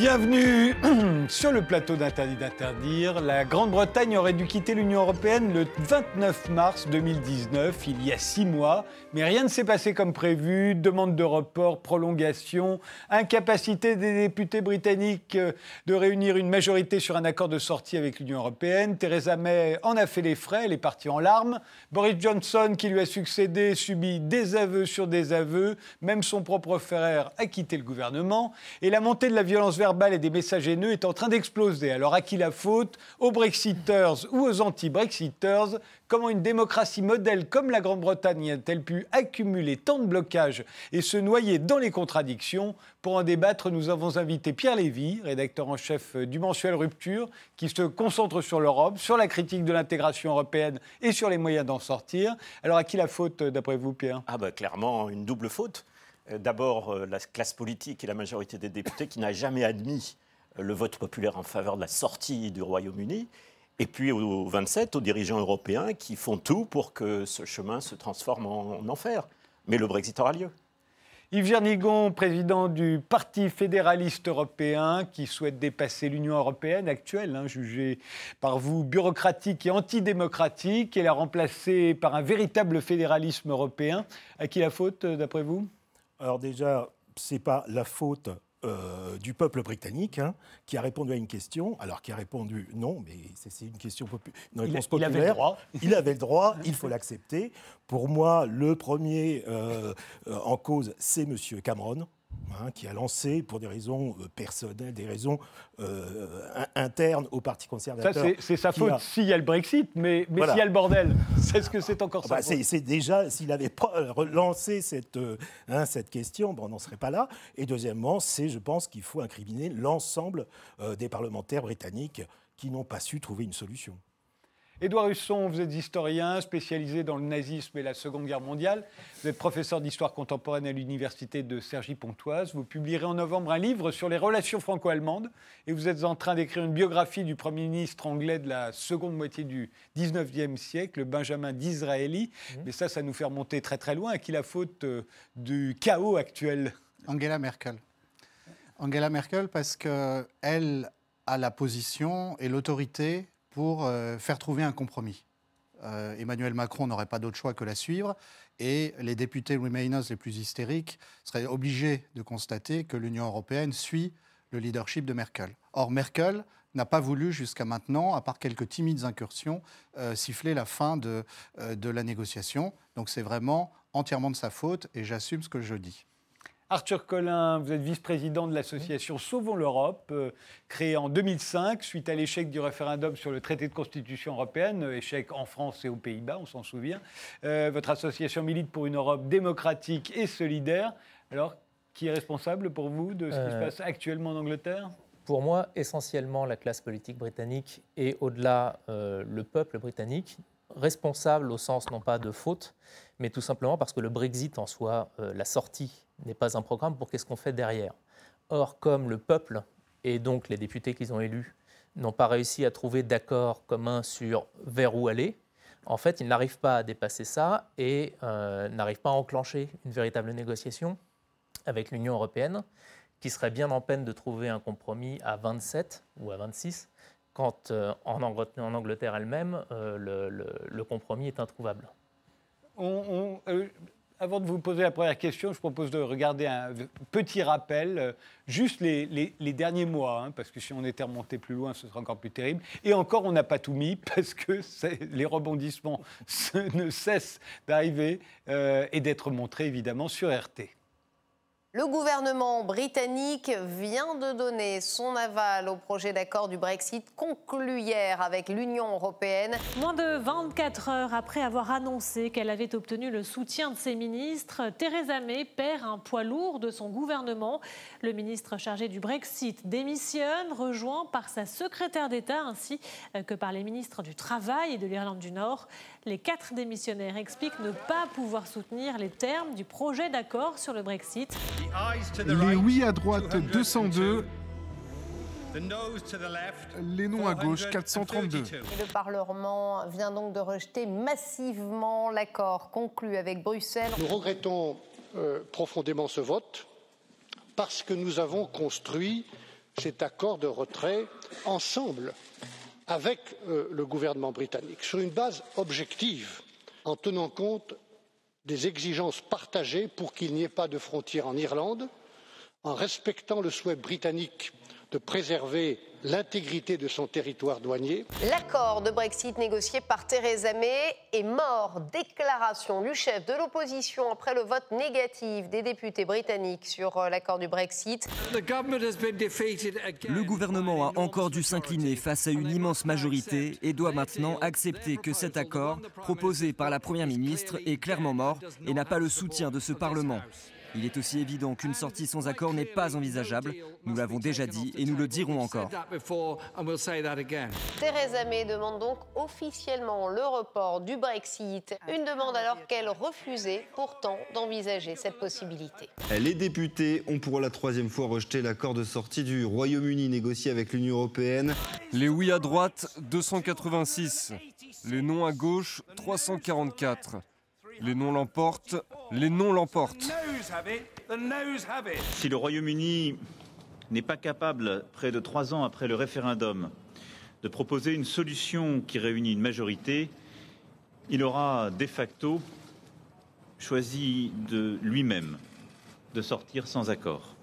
Bienvenue sur le plateau d'Interdit d'interdire. La Grande-Bretagne aurait dû quitter l'Union européenne le 29 mars 2019, il y a six mois, mais rien ne s'est passé comme prévu. Demande de report, prolongation, incapacité des députés britanniques euh, de réunir une majorité sur un accord de sortie avec l'Union européenne. Theresa May en a fait les frais, elle est partie en larmes. Boris Johnson, qui lui a succédé, subit des aveux sur des aveux. Même son propre frère a quitté le gouvernement. Et la montée de la violence vers et des messages haineux est en train d'exploser. Alors à qui la faute? Aux Brexiteurs ou aux anti-Brexiteurs? Comment une démocratie modèle comme la Grande-Bretagne a-t-elle pu accumuler tant de blocages et se noyer dans les contradictions? Pour en débattre, nous avons invité Pierre Lévy, rédacteur en chef du mensuel Rupture, qui se concentre sur l'Europe, sur la critique de l'intégration européenne et sur les moyens d'en sortir. Alors à qui la faute, d'après vous, Pierre? Ah bah clairement une double faute. Euh, d'abord euh, la classe politique et la majorité des députés qui n'a jamais admis euh, le vote populaire en faveur de la sortie du Royaume-Uni. Et puis aux 27, aux dirigeants européens qui font tout pour que ce chemin se transforme en, enfer. Mais le Brexit aura lieu. Yves Jernigon, président du Parti fédéraliste européen, qui souhaite dépasser l'Union européenne actuelle, hein, jugée par vous bureaucratique et antidémocratique, et la remplacer par un véritable fédéralisme européen. À qui la faute, d'après vous? Alors déjà, ce n'est pas la faute euh, du peuple britannique hein, qui a répondu à une question, alors qui a répondu non, mais c'est une question une réponse il, populaire. Il avait le droit. Il avait le droit, il faut l'accepter. Pour moi, le premier euh, euh, en cause, c'est M. Cameron. Hein, qui a lancé, pour des raisons euh, personnelles, des raisons euh, internes au Parti conservateur. C'est sa faute s'il y a le Brexit, mais, mais s'il y a le bordel, c'est ce que c'est encore ça. Bah, c'est déjà, s'il avait pas relancé cette, euh, hein, cette question, bon, on n'en serait pas là. Et deuxièmement, c'est, je pense, qu'il faut incriminer l'ensemble des parlementaires britanniques qui n'ont pas su trouver une solution. Édouard Husson, vous êtes historien spécialisé dans le nazisme et la Seconde Guerre mondiale. Vous êtes professeur d'histoire contemporaine à l'université de Cergy-Pontoise. Vous publierez en novembre un livre sur les relations franco-allemandes et vous êtes en train d'écrire une biographie du Premier ministre anglais de la seconde moitié du 19e siècle, Benjamin Disraeli. Mmh. Mais ça, ça nous fait remonter très très loin. À qui la faute euh, du chaos actuel? Angela Merkel. Angela Merkel parce qu'elle a la position et l'autorité pour euh, faire trouver un compromis. Euh, Emmanuel Macron n'aurait pas d'autre choix que la suivre et les députés Remainers les plus hystériques seraient obligés de constater que l'Union européenne suit le leadership de Merkel. Or, Merkel n'a pas voulu jusqu'à maintenant, à part quelques timides incursions, euh, siffler la fin de, de la négociation. Donc c'est vraiment entièrement de sa faute et j'assume ce que je dis. Arthur Collin, vous êtes vice-président de l'association Sauvons l'Europe, euh, créée en 2005 suite à l'échec du référendum sur le traité de constitution européenne, euh, échec en France et aux Pays-Bas, on s'en souvient. Euh, votre association milite pour une Europe démocratique et solidaire. Alors, qui est responsable pour vous de ce qui se passe actuellement en Angleterre? pour moi, essentiellement la classe politique britannique et au-delà le peuple britannique, responsable au sens non pas de faute, mais tout simplement parce que le Brexit en soi, la sortie n'est pas un programme pour qu'est-ce qu'on fait derrière. Or, comme le peuple et donc les députés qu'ils ont élus n'ont pas réussi à trouver d'accord commun sur vers où aller, en fait, ils n'arrivent pas à dépasser ça et euh, n'arrivent pas à enclencher une véritable négociation avec l'Union européenne, qui serait bien en peine de trouver un compromis à 27 ou à 26, quand euh, en, Angleterre, elle-même, euh, le, compromis est introuvable. Avant de vous poser la première question, je propose de regarder un petit rappel, euh, juste les, derniers mois, hein, parce que si on était remonté plus loin, ce serait encore plus terrible. Et encore, on n'a pas tout mis, parce que les rebondissements ne cessent d'arriver euh, et d'être montrés, évidemment, sur RT. Le gouvernement britannique vient de donner son aval au projet d'accord du Brexit conclu hier avec l'Union européenne. Moins de 24 heures après avoir annoncé qu'elle avait obtenu le soutien de ses ministres, Theresa May perd un poids lourd de son gouvernement. Le ministre chargé du Brexit démissionne, rejoint par sa secrétaire d'État ainsi que par les ministres du Travail et de l'Irlande du Nord. Les quatre démissionnaires expliquent ne pas pouvoir soutenir les termes du projet d'accord sur le Brexit. Les oui à droite 202, les non à gauche 432. Le Parlement vient donc de rejeter massivement l'accord conclu avec Bruxelles. Nous regrettons euh, profondément ce vote parce que nous avons construit cet accord de retrait ensemble avec euh, le gouvernement britannique sur une base objective en tenant compte des exigences partagées pour qu'il n'y ait pas de frontière en irlande en respectant le souhait britannique de préserver l'intégrité de son territoire douanier. L'accord de Brexit négocié par Theresa May est mort. Déclaration du chef de l'opposition après le vote négatif des députés britanniques sur euh, l'accord du Brexit. Le gouvernement a encore dû s'incliner face à une immense majorité et doit maintenant accepter que cet accord, proposé par la Première ministre, est clairement mort et n'a pas le soutien de ce Parlement. Il est aussi évident qu'une sortie sans accord n'est pas envisageable. Nous l'avons déjà dit et nous le dirons encore. Theresa May demande donc officiellement le report du Brexit. Une demande alors qu'elle refusait pourtant d'envisager cette possibilité. Les députés ont pour la troisième fois rejeté l'accord de sortie du Royaume-Uni négocié avec l'Union européenne. Les oui à droite, 286. Les non à gauche, 344. Les non l'emportent, les non l'emportent. Si le Royaume-Uni n'est pas capable, près de trois ans après le référendum, de proposer une solution qui réunit une majorité, il aura de facto choisi de lui-même de sortir sans accord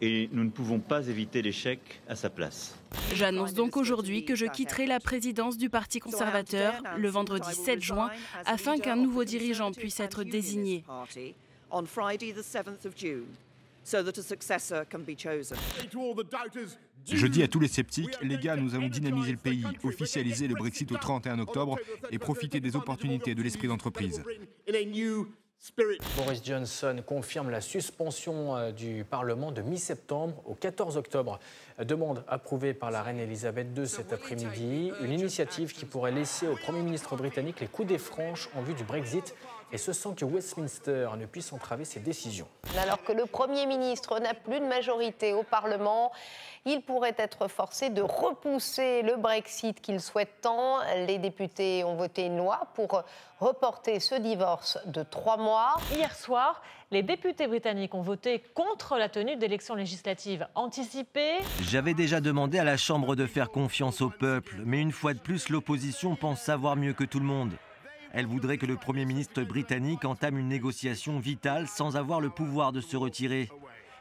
et nous ne pouvons pas éviter l'échec à sa place. J'annonce donc aujourd'hui que je quitterai la présidence du Parti conservateur le vendredi 7 juin afin qu'un nouveau dirigeant puisse être désigné. Je dis à tous les sceptiques, les gars, nous allons dynamiser le pays, officialiser le Brexit au 31 octobre et profiter des opportunités de l'esprit d'entreprise. Boris Johnson confirme la suspension euh, du Parlement de mi-septembre au 14 octobre. Demande approuvée par la reine Elisabeth II cet après-midi. Une initiative qui pourrait laisser au Premier ministre britannique les coups des franches en vue du Brexit et ce sans que Westminster ne puisse entraver ses décisions. Alors que le Premier ministre n'a plus de majorité au Parlement, il pourrait être forcé de repousser le Brexit qu'il souhaite tant. Les députés ont voté une loi pour reporter ce divorce de trois mois. Hier soir, les députés britanniques ont voté contre la tenue d'élections législatives anticipées. J'avais déjà demandé à la Chambre de faire confiance au peuple, mais une fois de plus, l'opposition pense savoir mieux que tout le monde. Elle voudrait que le Premier ministre britannique entame une négociation vitale sans avoir le pouvoir de se retirer.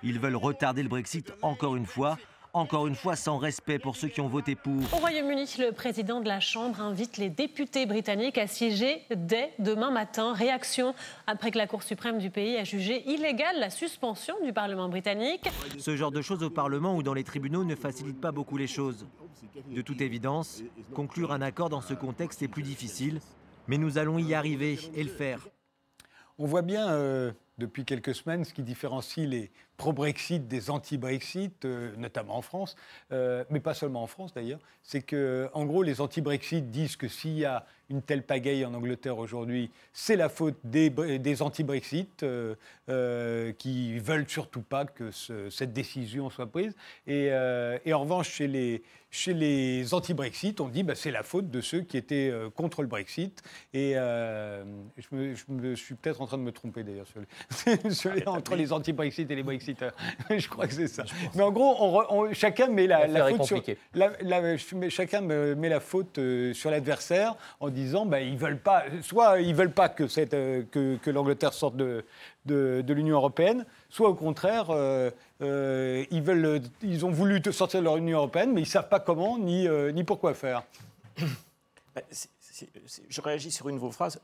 Ils veulent retarder le Brexit encore une fois, encore une fois sans respect pour ceux qui ont voté pour. Au Royaume-Uni, le président de la Chambre invite les députés britanniques à siéger dès demain matin. Réaction après que la Cour suprême du pays a jugé illégale la suspension du Parlement britannique. Ce genre de choses au Parlement ou dans les tribunaux ne facilite pas beaucoup les choses. De toute évidence, conclure un accord dans ce contexte est plus difficile, mais nous allons y arriver et le faire. On voit bien euh, depuis quelques semaines ce qui différencie les pro-Brexit des anti-Brexit, euh, notamment en France, euh, mais pas seulement en France d'ailleurs. C'est que, en gros, les anti-Brexit disent que s'il y a une telle pagaille en Angleterre aujourd'hui, c'est la faute des, des anti-Brexit euh, qui veulent surtout pas que cette décision soit prise. Et, et, en revanche, chez les, chez les anti-Brexit, on dit bah, c'est la faute de ceux qui étaient contre le Brexit. Et je me, je, me, suis peut-être en train de me tromper d'ailleurs sur les, entre les anti-Brexit et les Brexit je crois que c'est ça. Mais en gros, on, chacun met la, faute sur la, chacun met la faute euh, sur l'adversaire en disant, bah, ils veulent pas, soit ils veulent pas que, cette, euh, que, que l'Angleterre sorte de, de, l'Union européenne, soit au contraire, euh, ils, veulent, ils ont voulu sortir de l'Union européenne, mais ils savent pas comment ni, ni pourquoi faire. Bah, je réagis sur une de vos phrases.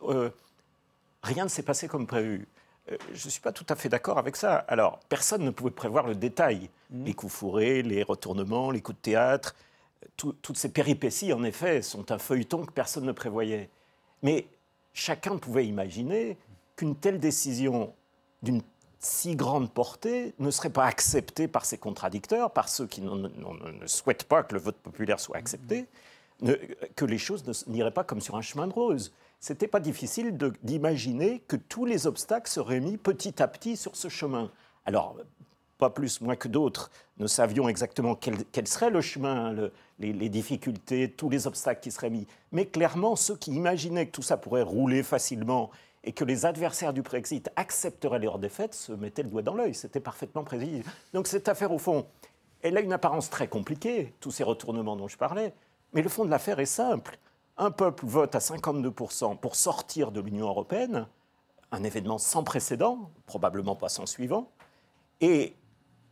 rien ne s'est passé comme prévu. Euh, je ne suis pas tout à fait d'accord avec ça. Alors, personne ne pouvait prévoir le détail. Mmh. Les coups fourrés, les retournements, les coups de théâtre, toutes ces péripéties, en effet, sont un feuilleton que personne ne prévoyait. Mais chacun pouvait imaginer qu'une telle décision d'une si grande portée ne serait pas acceptée par ses contradicteurs, par ceux qui ne, souhaitent pas que le vote populaire soit accepté, que les choses n'iraient pas comme sur un chemin de rose c'était pas difficile d'imaginer que tous les obstacles seraient mis petit à petit sur ce chemin. Alors, pas plus, moins que d'autres, ne savions exactement quel, serait le chemin, les, difficultés, tous les obstacles qui seraient mis. Mais clairement, ceux qui imaginaient que tout ça pourrait rouler facilement et que les adversaires du Brexit accepteraient leur défaite se mettaient le doigt dans l'œil. C'était parfaitement prévisible. Donc cette affaire, au fond, elle a une apparence très compliquée, tous ces retournements dont je parlais, mais le fond de l'affaire est simple. Un peuple vote à 52% pour sortir de l'Union européenne, un événement sans précédent, probablement pas sans suivant, et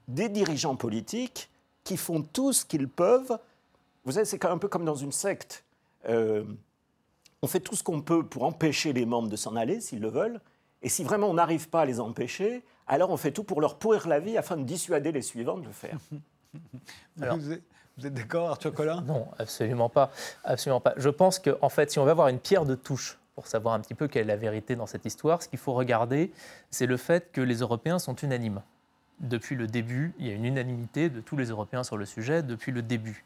des dirigeants politiques qui font tout ce qu'ils peuvent. Vous savez, c'est un peu comme dans une secte. Euh, on fait tout ce qu'on peut pour empêcher les membres de s'en aller, s'ils le veulent, et si vraiment on n'arrive pas à les empêcher, alors on fait tout pour leur pourrir la vie afin de dissuader les suivants de le faire. Alors, vous êtes, d'accord, Arthur Collin? Non, absolument pas. Absolument pas. Je pense qu'en en fait, si on veut avoir une pierre de touche pour savoir un petit peu quelle est la vérité dans cette histoire, ce qu'il faut regarder, c'est le fait que les Européens sont unanimes. Depuis le début, il y a une unanimité de tous les Européens sur le sujet depuis le début.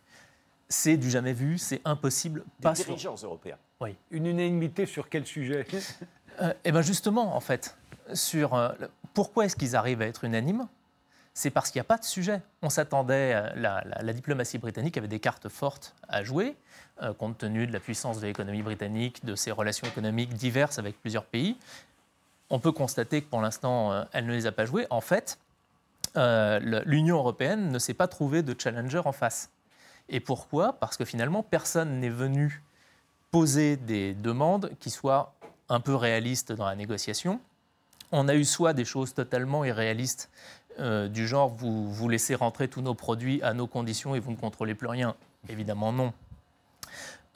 C'est du jamais vu, c'est impossible. Des dirigeants européens. Oui. Une unanimité sur quel sujet? Euh, Eh bien justement, en fait, sur euh, pourquoi est-ce qu'ils arrivent à être unanimes? C'est parce qu'il n'y a pas de sujet. On s'attendait, euh, la, la, diplomatie britannique avait des cartes fortes à jouer, euh, compte tenu de la puissance de l'économie britannique, de ses relations économiques diverses avec plusieurs pays. On peut constater que pour l'instant, euh, elle ne les a pas jouées. En fait, l'Union européenne ne s'est pas trouvée de challenger en face. Et pourquoi? Parce que finalement, personne n'est venu poser des demandes qui soient un peu réalistes dans la négociation. On a eu soit des choses totalement irréalistes euh, du genre vous, vous laissez rentrer tous nos produits à nos conditions et vous ne contrôlez plus rien Évidemment non.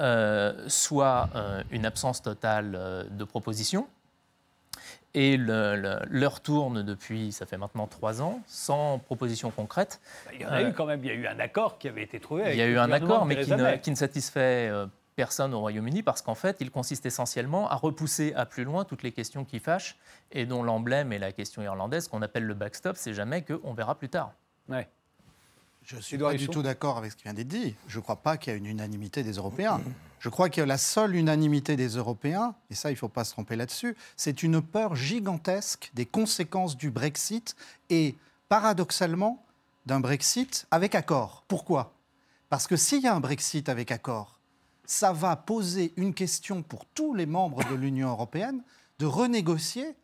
Euh, soit euh, une absence totale de propositions. Et l'heure tourne depuis, ça fait maintenant trois ans, sans proposition concrète. Il y en a eu quand même, il y a eu un accord qui avait été trouvé. il y a eu un accord, mais qui ne, qui ne, satisfait personne au Royaume-Uni parce qu'en fait, il consiste essentiellement à repousser à plus loin toutes les questions qui fâchent et dont l'emblème est la question irlandaise qu'on appelle le backstop, c'est jamais qu'on verra plus tard. Ouais. Je ne suis pas du tout d'accord avec ce qui vient d'être dit. Je ne crois pas qu'il y a une unanimité des Européens. Je crois que la seule unanimité des Européens, et ça il ne faut pas se tromper là-dessus, c'est une peur gigantesque des conséquences du Brexit et paradoxalement d'un Brexit avec accord. Pourquoi? Parce que s'il y a un Brexit avec accord, ça va poser une question pour tous les membres de l'Union européenne de renégocier,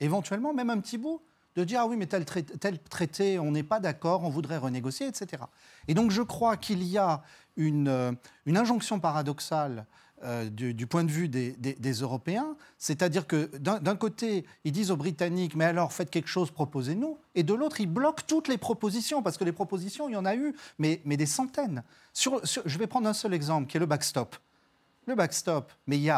éventuellement même un petit bout, de dire ah oui mais tel traité, tel traité on n'est pas d'accord, on voudrait renégocier, etc. Et donc je crois qu'il y a une, euh, une injonction paradoxale euh, du, point de vue des, Européens. C'est-à-dire que d'un côté, ils disent aux Britanniques, mais alors faites quelque chose, proposez-nous. Et de l'autre, ils bloquent toutes les propositions, parce que les propositions, il y en a eu, mais, des centaines. Je vais prendre un seul exemple, qui est le backstop. Le backstop, mais il y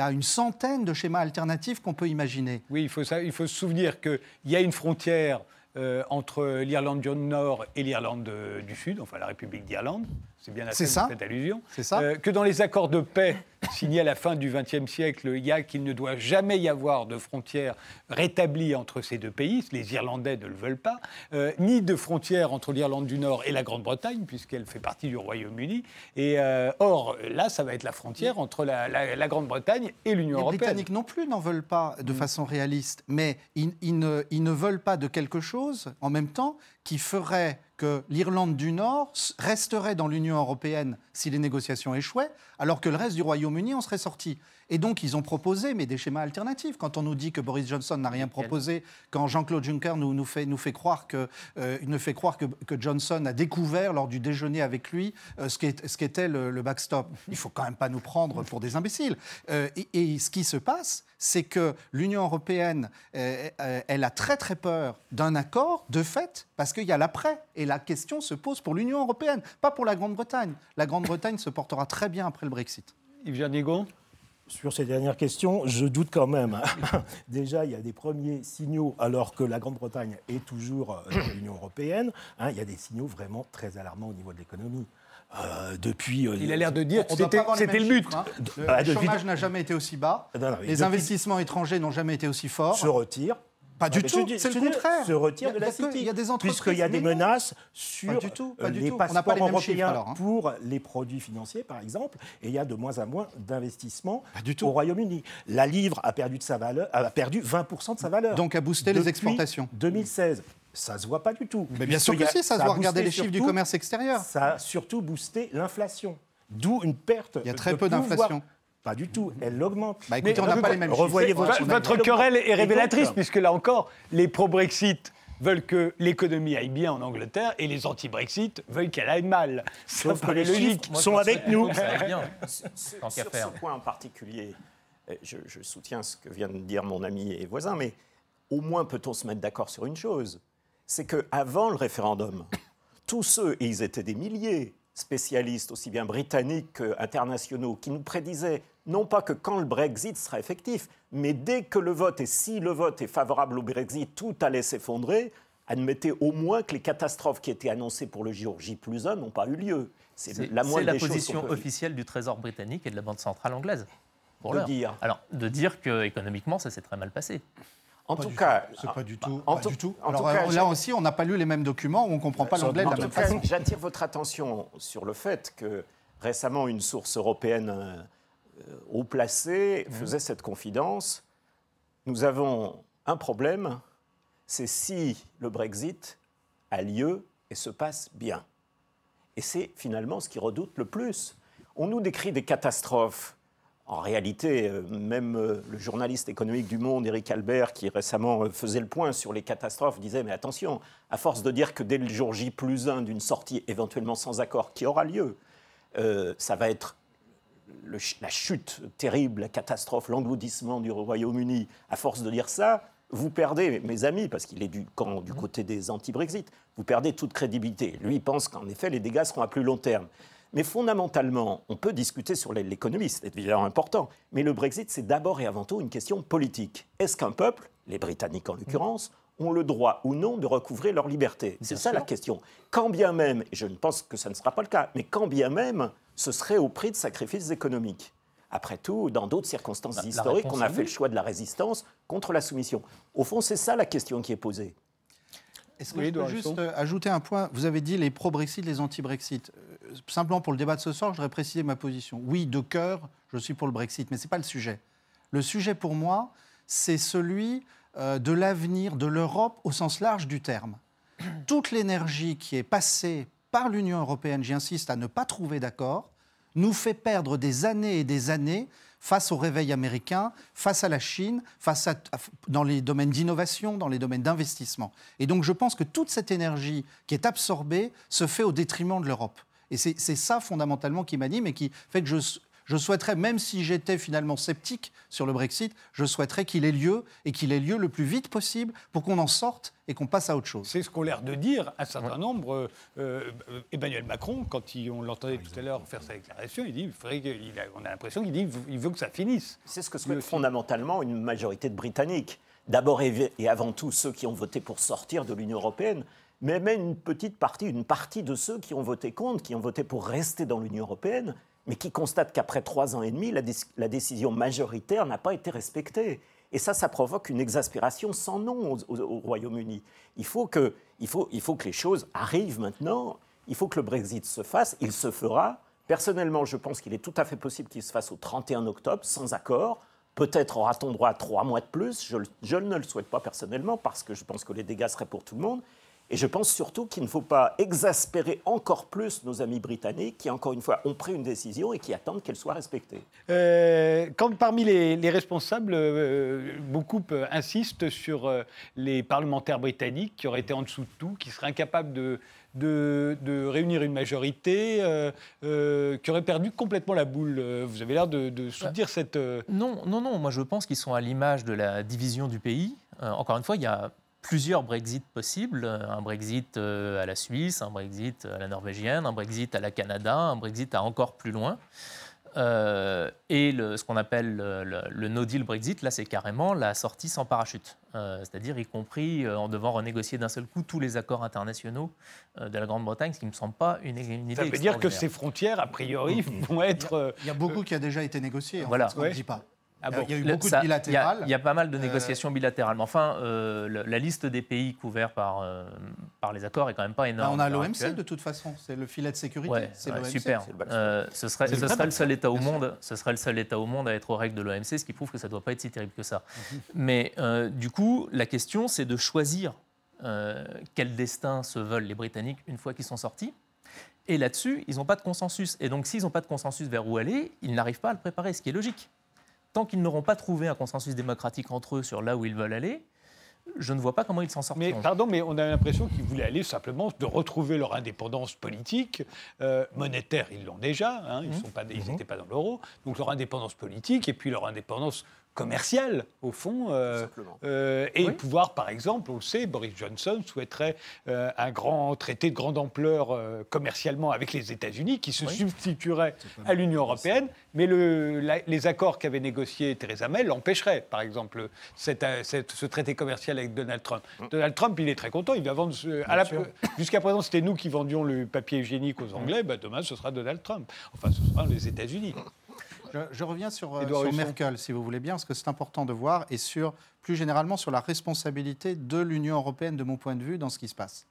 a, une centaine de schémas alternatifs qu'on peut imaginer. Oui, il faut, ça, il faut se souvenir qu'il y a une frontière euh, entre l'Irlande du Nord et l'Irlande du Sud, enfin la République d'Irlande. C'est bien à ça. cette allusion. C'est ça. Euh, que dans les accords de paix signés à la fin du XXe siècle, il y a qu'il ne doit jamais y avoir de frontières rétablies entre ces deux pays. Les Irlandais ne le veulent pas, euh, ni de frontières entre l'Irlande du Nord et la Grande-Bretagne, puisqu'elle fait partie du Royaume-Uni. Et or, là, ça va être la frontière entre la, Grande-Bretagne et l'Union européenne. Les Britanniques non plus n'en veulent pas de mm. façon réaliste, mais ils, ne, ils ne veulent pas de quelque chose en même temps qui ferait que l'Irlande du Nord resterait dans l'Union européenne si les négociations échouaient, alors que le reste du Royaume-Uni en serait sorti. Et donc, ils ont proposé, mais des schémas alternatifs. Quand on nous dit que Boris Johnson n'a rien proposé, quand Jean-Claude Juncker nous, nous, fait, nous fait croire, que, euh, il ne fait croire que, que, Johnson a découvert lors du déjeuner avec lui euh, ce qu'était le, le, backstop, il faut quand même pas nous prendre pour des imbéciles. Euh, et, et, ce qui se passe, c'est que l'Union européenne, elle a très très peur d'un accord de fait, parce qu'il y a l'après. Et la question se pose pour l'Union européenne, pas pour la Grande-Bretagne. La Grande-Bretagne se portera très bien après le Brexit. Yves Jarnigon sur ces dernières questions, je doute quand même. Hein. Déjà, il y a des premiers signaux, alors que la Grande-Bretagne est toujours euh, dans l'Union européenne. Hein, il y a des signaux vraiment très alarmants au niveau de l'économie. Euh, depuis. Euh, il a l'air de dire que c'était le but. Hein. Ah, le chômage n'a jamais été aussi bas. les investissements étrangers n'ont jamais été aussi forts. Se retirent. Pas du tout, c'est le contraire. Se retire de la City. Il y a des entreprises. Puisqu'il y a des menaces sur pas du tout, pas du les tout. passeports pas les européens hein. pour les produits financiers, par exemple, et il y a de moins en moins d'investissements au Royaume-Uni. La livre a perdu, de sa valeur, a perdu 20% de sa valeur. Donc a boosté les exportations. 2016. Ça se voit pas du tout. Mais bien sûr que si, ça, se voit. Regardez les chiffres du commerce extérieur. Ça a surtout boosté l'inflation. D'où une perte. Il y a très peu d'inflation. Pas du tout, elle l'augmente. Bah écoutez, on n'a pas les mêmes Revoyez votre, votre querelle est révélatrice, puisque là encore, les pro-Brexit veulent que l'économie aille bien en Angleterre et les anti-Brexit veulent qu'elle aille mal. Ça Sauf que les logique. chiffres sont avec nous. Ça va bien, Sur, tant qu'à sur faire. ce point en particulier, euh, je, je soutiens ce que vient de dire mon ami et voisin, mais au moins peut-on se mettre d'accord sur une chose, c'est qu'avant le référendum, tous ceux, et ils étaient des milliers, spécialistes aussi bien britanniques qu'internationaux, qui nous prédisaient non pas que quand le Brexit sera effectif, mais dès que le vote, et si le vote est favorable au Brexit, tout allait s'effondrer, admettez au moins que les catastrophes qui étaient annoncées pour le jour J plus 1 n'ont pas eu lieu. C'est la moindre la des choses position peut- officielle du Trésor britannique et de la Banque centrale anglaise. Pour De dire. Alors, de dire que économiquement, ça s'est très mal passé. En Pas tout cas, c'est pas du tout. en pas tout- du tout. en Alors, tout cas, euh, là aussi, on n'a pas lu les mêmes documents, on ne comprend pas l'anglais de la même cas, façon. J'attire votre attention sur le fait que récemment, une source européenne euh, haut placée faisait cette confidence. Nous avons un problème, c'est si le Brexit a lieu et se passe bien. Et c'est finalement ce qui redoute le plus. On nous décrit des catastrophes. En réalité, euh, même euh, le journaliste économique du Monde, Eric Albert, qui récemment euh, faisait le point sur les catastrophes, disait Mais attention, à force de dire que dès le jour J plus 1 d'une sortie éventuellement sans accord qui aura lieu, euh, ça va être le la chute terrible, la catastrophe, l'engloutissement du Royaume-Uni, à force de dire ça, vous perdez, mes amis, parce qu'il est du camp du côté des anti-Brexit, vous perdez toute crédibilité. Lui il pense qu'en effet, les dégâts seront à plus long terme. Mais fondamentalement, on peut discuter sur l'é- l'économie, c'est évidemment important, mais le Brexit, c'est d'abord et avant tout une question politique. Est-ce qu'un peuple, les Britanniques en l'occurrence, ont le droit ou non de recouvrer leur liberté? C'est ça la question. Quand bien même, et je ne pense que ça ne sera pas le cas, mais quand bien même, ce serait au prix de sacrifices économiques? Après tout, dans d'autres circonstances La- la historiques, on a fait oui. le choix de la résistance contre la soumission. Au fond, c'est ça la question qui est posée. Est-ce que Oui, je peux juste euh, ajouter un point Vous avez dit les pro-Brexit, les anti-Brexit. Simplement pour le débat de ce soir, je voudrais préciser ma position. Oui, de cœur, je suis pour le Brexit, mais ce n'est pas le sujet. Le sujet pour moi, c'est celui euh, de l'avenir de l'Europe au sens large du terme. Toute l'énergie qui est passée par l'Union européenne, j'insiste à ne pas trouver d'accord, nous fait perdre des années et des années face au réveil américain, face à la Chine, face dans les domaines d'innovation, dans les domaines d'investissement. Et donc je pense que toute cette énergie qui est absorbée se fait au détriment de l'Europe. Et c'est ça fondamentalement qui m'anime et qui fait que je, je souhaiterais, même si j'étais finalement sceptique sur le Brexit, je souhaiterais qu'il ait lieu et qu'il ait lieu le plus vite possible pour qu'on en sorte et qu'on passe à autre chose. C'est ce qu'ont l'air de dire un certain nombre. euh, euh, Emmanuel Macron, quand il- on l'entendait tout à l'heure faire sa déclaration, il dit, il faudrait qu'il a- on a l'impression qu'il dit, il veut que ça finisse. C'est ce que souhaite fondamentalement une majorité de Britanniques. D'abord et et avant tout ceux qui ont voté pour sortir de l'Union européenne, mais même une petite partie, une partie de ceux qui ont voté contre, qui ont voté pour rester dans l'Union européenne, mais qui constatent qu'après trois ans et demi, la, déc- la décision majoritaire n'a pas été respectée. Et ça, ça provoque une exaspération sans nom au, au- au Royaume-Uni. Il faut, que, les choses arrivent maintenant. Il faut que le Brexit se fasse. Il se fera. Personnellement, je pense qu'il est tout à fait possible qu'il se fasse au 31 octobre, sans accord. Peut-être aura-t-on droit à trois mois de plus. Je ne le souhaite pas personnellement, parce que je pense que les dégâts seraient pour tout le monde. Et je pense surtout qu'il ne faut pas exaspérer encore plus nos amis britanniques, qui, encore une fois, ont pris une décision et qui attendent qu'elle soit respectée. Euh, quand parmi les, les responsables, euh, beaucoup insistent sur euh, les parlementaires britanniques qui auraient été en dessous de tout, qui seraient incapables de, de- de réunir une majorité, euh, euh, qui auraient perdu complètement la boule. Vous avez l'air de, de soutenir cette... euh, Non, non, non. Moi, je pense qu'ils sont à l'image de la division du pays. Euh, encore une fois, il y a plusieurs Brexit possibles. Euh, Un Brexit euh, à la Suisse, un Brexit à la norvégienne, un Brexit à la Canada, un Brexit à encore plus loin. Euh, et le- ce qu'on appelle le, le- le no deal Brexit, là, c'est carrément la sortie sans parachute. Euh, C'est-à-dire, y compris euh, en devant renégocier d'un seul coup tous les accords internationaux euh, de la Grande-Bretagne, ce qui ne me semble pas une, une idée Ça veut dire que ces frontières, a priori, vont être... Il y a beaucoup qui a déjà été négocié, en Voilà. fait, ce qu'on ne Ouais. dit pas. Ah Il y a- bon il y a eu beaucoup ça- de bilatérales. Il y a- il y, a pas mal de Euh, négociations bilatérales. Mais enfin, euh, la liste des pays couverts par, euh, par les accords est quand même pas Bah, énorme. on a l'OMC de toute façon, c'est le filet de sécurité. Ouais, c'est ouais, super. le. Euh, ce serait, le serait seul État au monde. Ce serait le seul État au monde à être aux règles de l'OMC, ce qui prouve que ça ne doit pas être si terrible que ça. Mais euh, du coup, la question, c'est de choisir euh, quel destin se veulent les Britanniques une fois qu'ils sont sortis. Et là-dessus, ils n'ont pas de consensus. Et donc, s'ils n'ont pas de consensus vers où aller, ils n'arrivent pas à le préparer, ce qui est logique. Tant qu'ils n'auront pas trouvé un consensus démocratique entre eux sur là où ils veulent aller, je ne vois pas comment ils s'en sortent. Mais pardon, mais on a l'impression qu'ils voulaient aller simplement de retrouver leur indépendance politique, euh, monétaire, ils l'ont déjà, hein, ils n'étaient Mmh. pas dans l'euro, donc leur indépendance politique et puis leur indépendance commerciale, au fond, euh, euh, et pouvoir, par exemple, on le sait, Boris Johnson souhaiterait euh, un grand traité de grande ampleur euh, commercialement avec les États-Unis qui se substituerait à l'Union européenne, mais le- la- les accords qu'avait négociés Theresa May l'empêcheraient, par exemple, cette, cette- ce traité commercial avec Donald Trump. Donald Trump, il est très content, il va vendre. Jusqu'à présent, c'était nous qui vendions le papier hygiénique aux Anglais, bah, demain, ce sera Donald Trump. Enfin, ce sera les États-Unis. Je, je reviens sur, euh, sur. Merkel, si vous voulez bien, parce que c'est important de voir, et sur, plus généralement sur la responsabilité de l'Union européenne, de mon point de vue, dans ce qui se passe.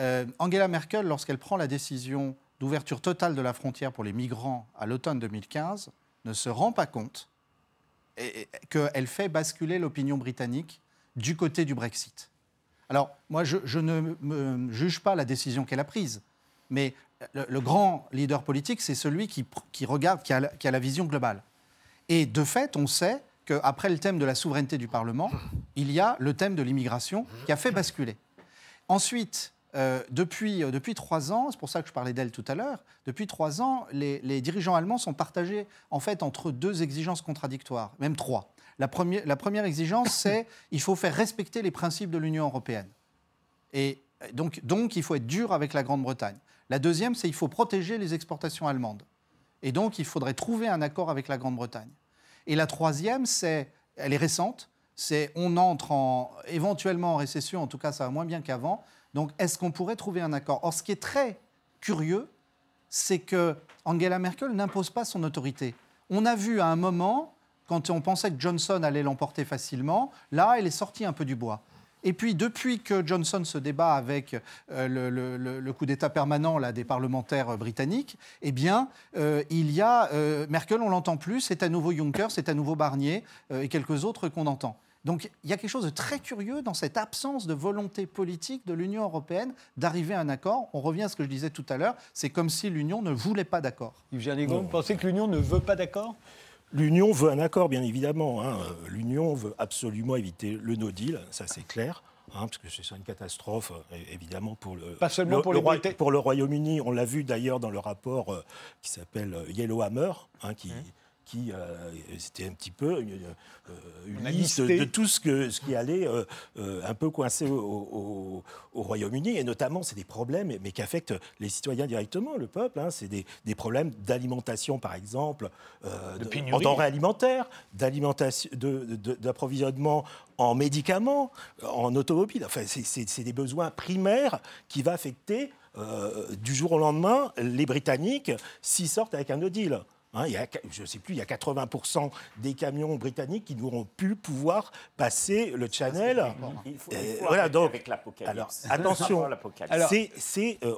Euh, Angela Merkel, lorsqu'elle prend la décision d'ouverture totale de la frontière pour les migrants à l'automne 2015, ne se rend pas compte qu'elle fait basculer l'opinion britannique du côté du Brexit. Alors, moi, je, je ne me juge pas la décision qu'elle a prise, mais le, grand leader politique, c'est celui qui, regarde, qui a, la- vision globale. Et de fait, on sait qu'après le thème de la souveraineté du Parlement, il y a le thème de l'immigration qui a fait basculer. Ensuite, euh, depuis, euh, depuis trois ans, c'est pour ça que je parlais d'elle tout à l'heure, depuis trois ans, les, dirigeants allemands sont partagés en fait entre deux exigences contradictoires, même trois. La première, la première exigence, c'est il faut faire respecter les principes de l'Union européenne. Et donc, donc, il faut être dur avec la Grande-Bretagne. La deuxième, c'est il faut protéger les exportations allemandes. Et donc, il faudrait trouver un accord avec la Grande-Bretagne. Et la troisième, c'est, elle est récente, c'est on entre en, éventuellement en récession, en tout cas ça va moins bien qu'avant. Donc, est-ce qu'on pourrait trouver un accord? Or, ce qui est très curieux, c'est que Angela Merkel n'impose pas son autorité. On a vu à un moment, quand on pensait que Johnson allait l'emporter facilement, là, elle est sortie un peu du bois. Et puis, depuis que Johnson se débat avec euh, le, le- le- le coup d'État permanent là, des parlementaires euh, britanniques, eh bien, euh, il y a euh, Merkel, on l'entend plus, c'est à nouveau Juncker, c'est à nouveau Barnier euh, et quelques autres qu'on entend. Donc, il y a quelque chose de très curieux dans cette absence de volonté politique de l'Union européenne d'arriver à un accord. On revient à ce que je disais tout à l'heure, c'est comme si l'Union ne voulait pas d'accord. Yves Jernigan, vous pensez que l'Union ne veut pas d'accord? L'Union veut un accord, bien évidemment. hein. L'Union veut absolument éviter le no deal, ça c'est clair. hein, parce que c'est une catastrophe, euh, évidemment, pour le, Pas seulement le- pour le les Roi- Britanniques. pour le Royaume-Uni. On l'a vu d'ailleurs dans le rapport euh, qui s'appelle euh, Yellowhammer, hein, qui, qui euh, c'était un petit peu une, euh, une liste listé. de tout ce, que, ce qui allait euh, euh, un peu coincer au, au- au Royaume-Uni. Et notamment, c'est des problèmes, mais qui affectent les citoyens directement, le peuple. hein. C'est des, des problèmes d'alimentation, par exemple, De en denrées alimentaires, d'approvisionnement en médicaments, en automobile. Enfin, c'est- des besoins primaires qui vont affecter du jour au lendemain les Britanniques s'ils sortent avec un no deal. Hein, il y a, je ne sais plus, il y a 80% des camions britanniques qui n'auront plus pouvoir passer le Channel. Il faut, Euh, il faut voilà, donc, avec l'apocalypse. alors, attention, c'est euh,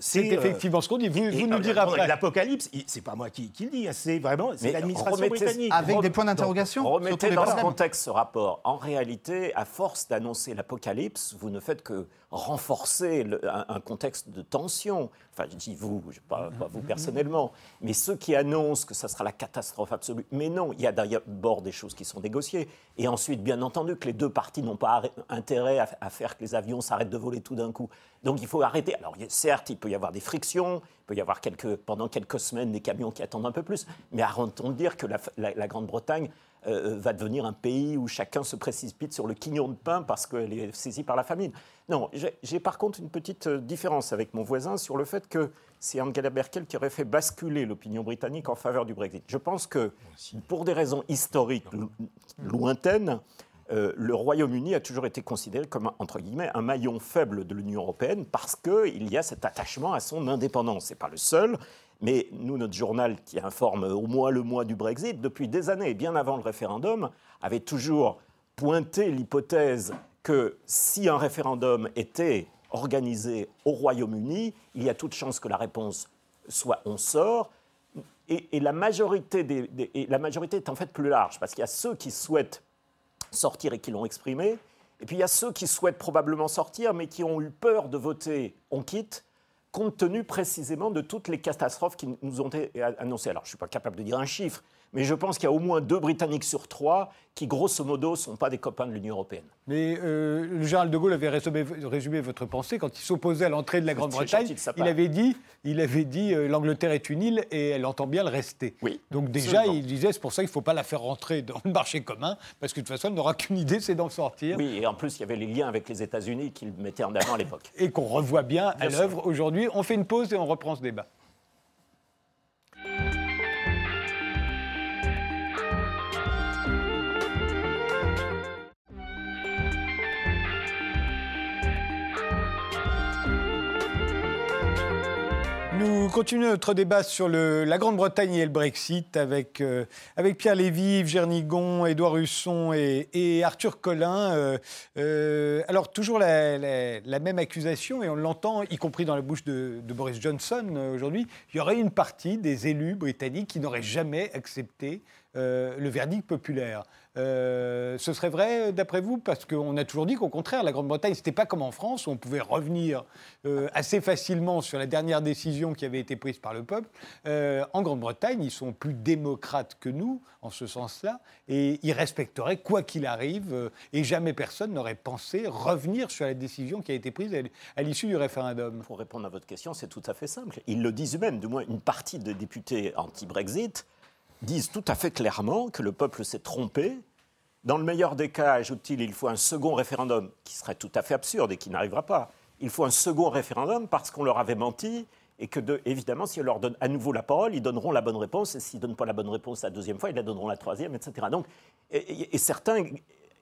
C'est euh, effectivement ce qu'on dit. Vous, et- vous et, nous direz après. L'apocalypse, c'est pas moi qui, qui le dis, hein, c'est vraiment c'est l'administration britannique. Avec des points d'interrogation Remettez dans ce contexte ce rapport. En réalité, à force d'annoncer l'apocalypse, vous ne faites que renforcer le- un, un contexte de tension. Enfin, je dis vous, pas, pas vous personnellement, mais ceux qui annoncent que ça sera la catastrophe absolue. Mais non, il y a d'abord des choses qui sont négociées. Et ensuite, bien entendu, que les deux parties n'ont pas intérêt à, à faire que les avions s'arrêtent de voler tout d'un coup. Donc il faut arrêter. Alors certes, il peut y avoir des frictions, il peut y avoir quelques, pendant quelques semaines des camions qui attendent un peu plus, mais arrêtons de dire que la, la- la Grande-Bretagne euh, va devenir un pays où chacun se précipite sur le quignon de pain parce qu'elle est saisie par la famine. Non, j'ai par contre une petite euh, différence avec mon voisin sur le fait que c'est Angela Merkel qui aurait fait basculer l'opinion britannique en faveur du Brexit. Je pense que pour des raisons historiques lo- lointaines, euh, le Royaume-Uni a toujours été considéré comme, entre guillemets, un maillon faible de l'Union européenne parce qu'il y a cet attachement à son indépendance. Ce n'est pas le seul, mais nous, notre journal qui informe au moins le mois du Brexit, depuis des années, bien avant le référendum, avait toujours pointé l'hypothèse que si un référendum était organisé au Royaume-Uni, il y a toute chance que la réponse soit on sort. Et, et la majorité est en fait plus large, parce qu'il y a ceux qui souhaitent sortir et qui l'ont exprimé. Et puis il y a ceux qui souhaitent probablement sortir, mais qui ont eu peur de voter on quitte, compte tenu précisément de toutes les catastrophes qui nous ont été annoncées. Alors je ne suis pas capable de dire un chiffre, mais je pense qu'il y a au moins deux Britanniques sur trois qui, grosso modo, ne sont pas des copains de l'Union européenne. Mais euh, le général de Gaulle avait résumé, résumé votre pensée quand il s'opposait à l'entrée de la Grande-Bretagne. Il avait dit, il avait dit euh, l'Angleterre est une île et elle entend bien le rester. Oui, Donc déjà, il disait c'est pour ça qu'il ne faut pas la faire rentrer dans le marché commun parce que de toute façon, elle n'aura qu'une idée, c'est d'en sortir. Oui, et en plus, il y avait les liens avec les États-Unis qu'il mettait en avant à l'époque. et qu'on revoit bien, à Bien sûr. l'œuvre aujourd'hui. On fait une pause et on reprend ce débat. Nous continuons notre débat sur la Grande-Bretagne et le Brexit avec, euh, avec Pierre Lévy, Yves Gernigon, Édouard Husson et, Arthur Collin. Euh, euh, alors, toujours la, même accusation, et on l'entend, y compris dans la bouche de, de Boris Johnson aujourd'hui, il y aurait une partie des élus britanniques qui n'auraient jamais accepté le verdict populaire. Euh, ce serait vrai, d'après vous Parce qu'on a toujours dit qu'au contraire, la Grande-Bretagne, ce n'était pas comme en France, où on pouvait revenir euh, assez facilement sur la dernière décision qui avait été prise par le peuple. Euh, en Grande-Bretagne, ils sont plus démocrates que nous, en ce sens-là, et ils respecteraient quoi qu'il arrive, euh, et jamais personne n'aurait pensé revenir sur la décision qui a été prise à l'issue du référendum. Pour répondre à votre question, c'est tout à fait simple. Ils le disent eux-mêmes, du moins une partie des députés anti-Brexit disent tout à fait clairement que le peuple s'est trompé. Dans le meilleur des cas, ajoute-t-il, il faut un second référendum, qui serait tout à fait absurde et qui n'arrivera pas. Il faut un second référendum parce qu'on leur avait menti et que, de- évidemment, si on leur donne à nouveau la parole, ils donneront la bonne réponse. Et s'ils ne donnent pas la bonne réponse la deuxième fois, ils la donneront la troisième, etc. Donc, et, et- certains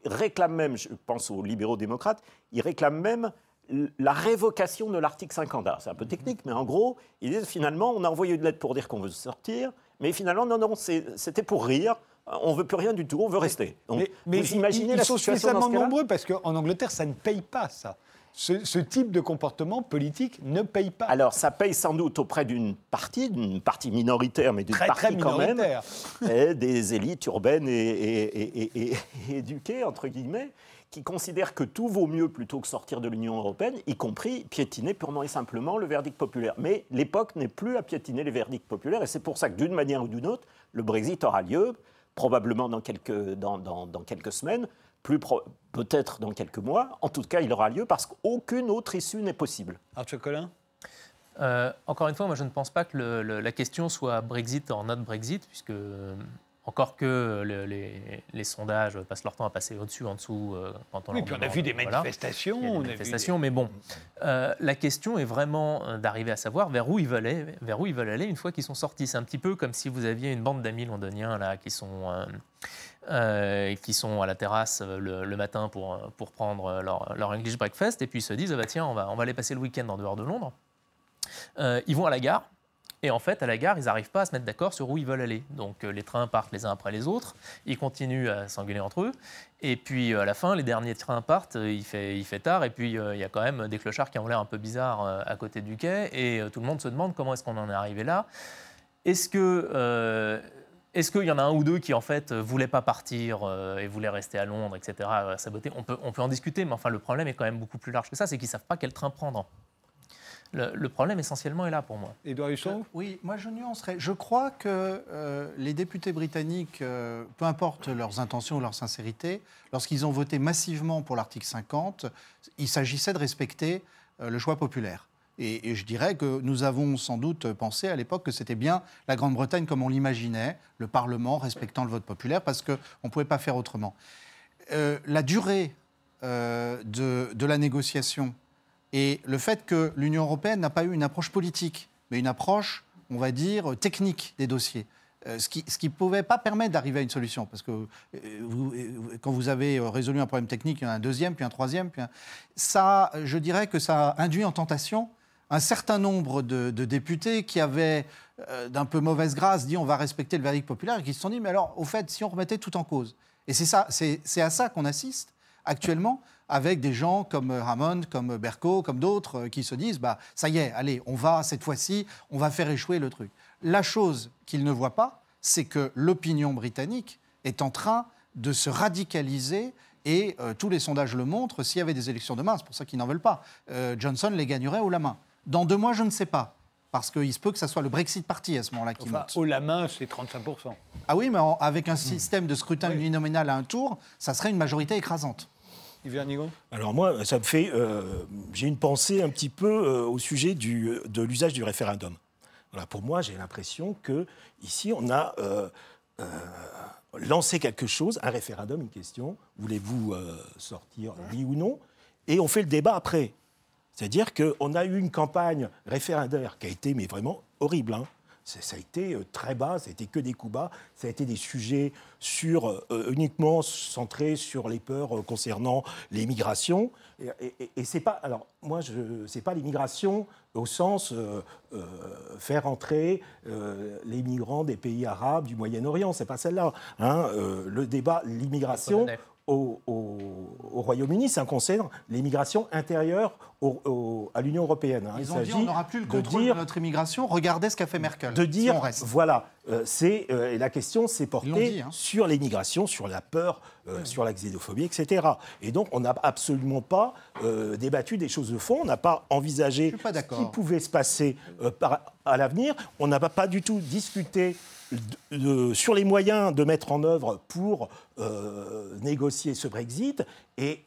réclament même, je pense aux libéraux démocrates, ils réclament même la révocation de l'article 50. Alors, C'est un peu technique, mais en gros, ils disent finalement, on a envoyé une lettre pour dire qu'on veut sortir, mais finalement, non, non, c'était pour rire. On veut plus rien du tout, on veut rester. Donc, Mais, mais vous imaginez ils, la sont suffisamment nombreux parce qu'en Angleterre, ça ne paye pas ça. Ce, ce type de comportement politique ne paye pas. Alors, ça paye sans doute auprès d'une partie, d'une partie minoritaire, mais d'une Très, partie très quand même, et des élites urbaines et, et- et- et- et- et éduquées, entre guillemets, qui considèrent que tout vaut mieux plutôt que sortir de l'Union européenne, y compris piétiner purement et simplement le verdict populaire. Mais l'époque n'est plus à piétiner les verdicts populaires, et c'est pour ça que d'une manière ou d'une autre, le Brexit aura lieu, probablement dans quelques, dans, dans- dans quelques semaines, plus pro- peut-être dans quelques mois. En tout cas, il aura lieu parce qu'aucune autre issue n'est possible. Arthur Collin? Euh, encore une fois, moi je ne pense pas que le- le- la question soit Brexit en not Brexit, puisque euh, encore que le- les, les sondages passent leur temps à passer au-dessus, en dessous, euh, quand on Oui, puis on a vu des voilà. manifestations. Des on a vu manifestations, mais bon, euh, la question est vraiment euh, d'arriver à savoir vers où ils veulent aller, vers où ils veulent aller une fois qu'ils sont sortis. C'est un petit peu comme si vous aviez une bande d'amis londoniens là qui sont euh, qui sont à la terrasse le, le matin pour, pour prendre leur, leur English breakfast et puis ils se disent ah bah tiens on va on va aller passer le week-end en dehors de Londres. Ils vont à la gare. Et en fait, à la gare, ils n'arrivent pas à se mettre d'accord sur où ils veulent aller. Donc euh, les trains partent les uns après les autres, ils continuent à s'engueuler entre eux. Et puis euh, à la fin, les derniers trains partent, euh, il fait, il fait tard, et puis il y a quand même des clochards qui ont l'air un peu bizarres à côté du quai, et tout le monde se demande comment est-ce qu'on en est arrivé là. Est-ce que... est-ce qu'il y en a un ou deux qui, en fait, voulaient pas partir et voulaient rester à Londres, etc., saboter? On peut, on peut en discuter, mais enfin, le problème est quand même beaucoup plus large que ça, c'est qu'ils savent pas quel train prendre. Le, le problème essentiellement est là pour moi. Édouard Husson Euh, Oui, moi je nuancerais. Je crois que euh, les députés britanniques, euh, peu importe leurs intentions ou leur sincérité, lorsqu'ils ont voté massivement pour l'article 50, il s'agissait de respecter euh, le choix populaire. Et, et je dirais que nous avons sans doute pensé à l'époque que c'était bien la Grande-Bretagne comme on l'imaginait, le Parlement respectant le vote populaire, parce qu'on ne pouvait pas faire autrement. Euh, la durée euh, de, de la négociation et le fait que l'Union européenne n'a pas eu une approche politique, mais une approche, on va dire, technique des dossiers. Euh, ce qui ne pouvait pas permettre d'arriver à une solution. Parce que euh, euh, quand vous avez résolu un problème technique, il y en a un deuxième, puis un troisième. Puis un... Ça, je dirais que ça induit en tentation un certain nombre de, députés qui avaient, euh, d'un peu mauvaise grâce, dit on va respecter le verdict populaire, et qui se sont dit, mais alors, au fait, si on remettait tout en cause Et c'est à ça qu'on assiste actuellement avec des gens comme euh, Hammond, comme Berco, comme d'autres euh, qui se disent bah ça y est, allez, on va cette fois-ci, on va faire échouer le truc. La chose qu'ils ne voient pas, c'est que l'opinion britannique est en train de se radicaliser et euh, tous les sondages le montrent. S'il y avait des élections demain, c'est pour ça qu'ils n'en veulent pas. euh, Johnson les gagnerait haut la main. Dans deux mois, je ne sais pas. parce qu'il se peut que ça soit le Brexit Party à ce moment-là qui Enfin, monte. haut la main, c'est 35%. Ah oui, mais en- avec un système de scrutin uninominal à un tour, ça serait une majorité écrasante. Alors moi, ça me fait, euh, j'ai une pensée un petit peu euh, au sujet du, de l'usage du référendum. Voilà, pour moi, j'ai l'impression que ici, on a euh, lancé quelque chose, un référendum, une question. Voulez-vous sortir, oui ou non? Et on fait le débat après. C'est-à-dire qu'on a eu une campagne référendaire qui a été mais vraiment horrible. hein. Ça a été euh, très bas, ça a été que des coups bas, ça a été des sujets sur, euh, uniquement centrés sur les peurs euh, concernant les migrations. Et, et- et- c'est pas, alors moi, c'est pas l'immigration au sens euh, faire entrer les migrants des pays arabes, du Moyen-Orient, c'est pas celle-là. hein. Le débat, l'immigration. Au, au- au Royaume-Uni, ça concerne l'immigration intérieure au- au- à l'Union européenne. hein. Ils Il ont dit on n'aura plus le de contrôle dire- de notre immigration. Regardez ce qu'a fait Merkel. de si dire, on reste. voilà, euh, c'est euh, la question s'est portée dit, hein. sur l'immigration, sur la peur, euh, sur la xénophobie, etc. Et donc, on n'a absolument pas débattu des choses de fond, on n'a pas envisagé pas ce qui pouvait se passer par- à l'avenir, on n'a pas du tout discuté de- de- sur les moyens de mettre en œuvre pour euh, négocier ce Brexit. Et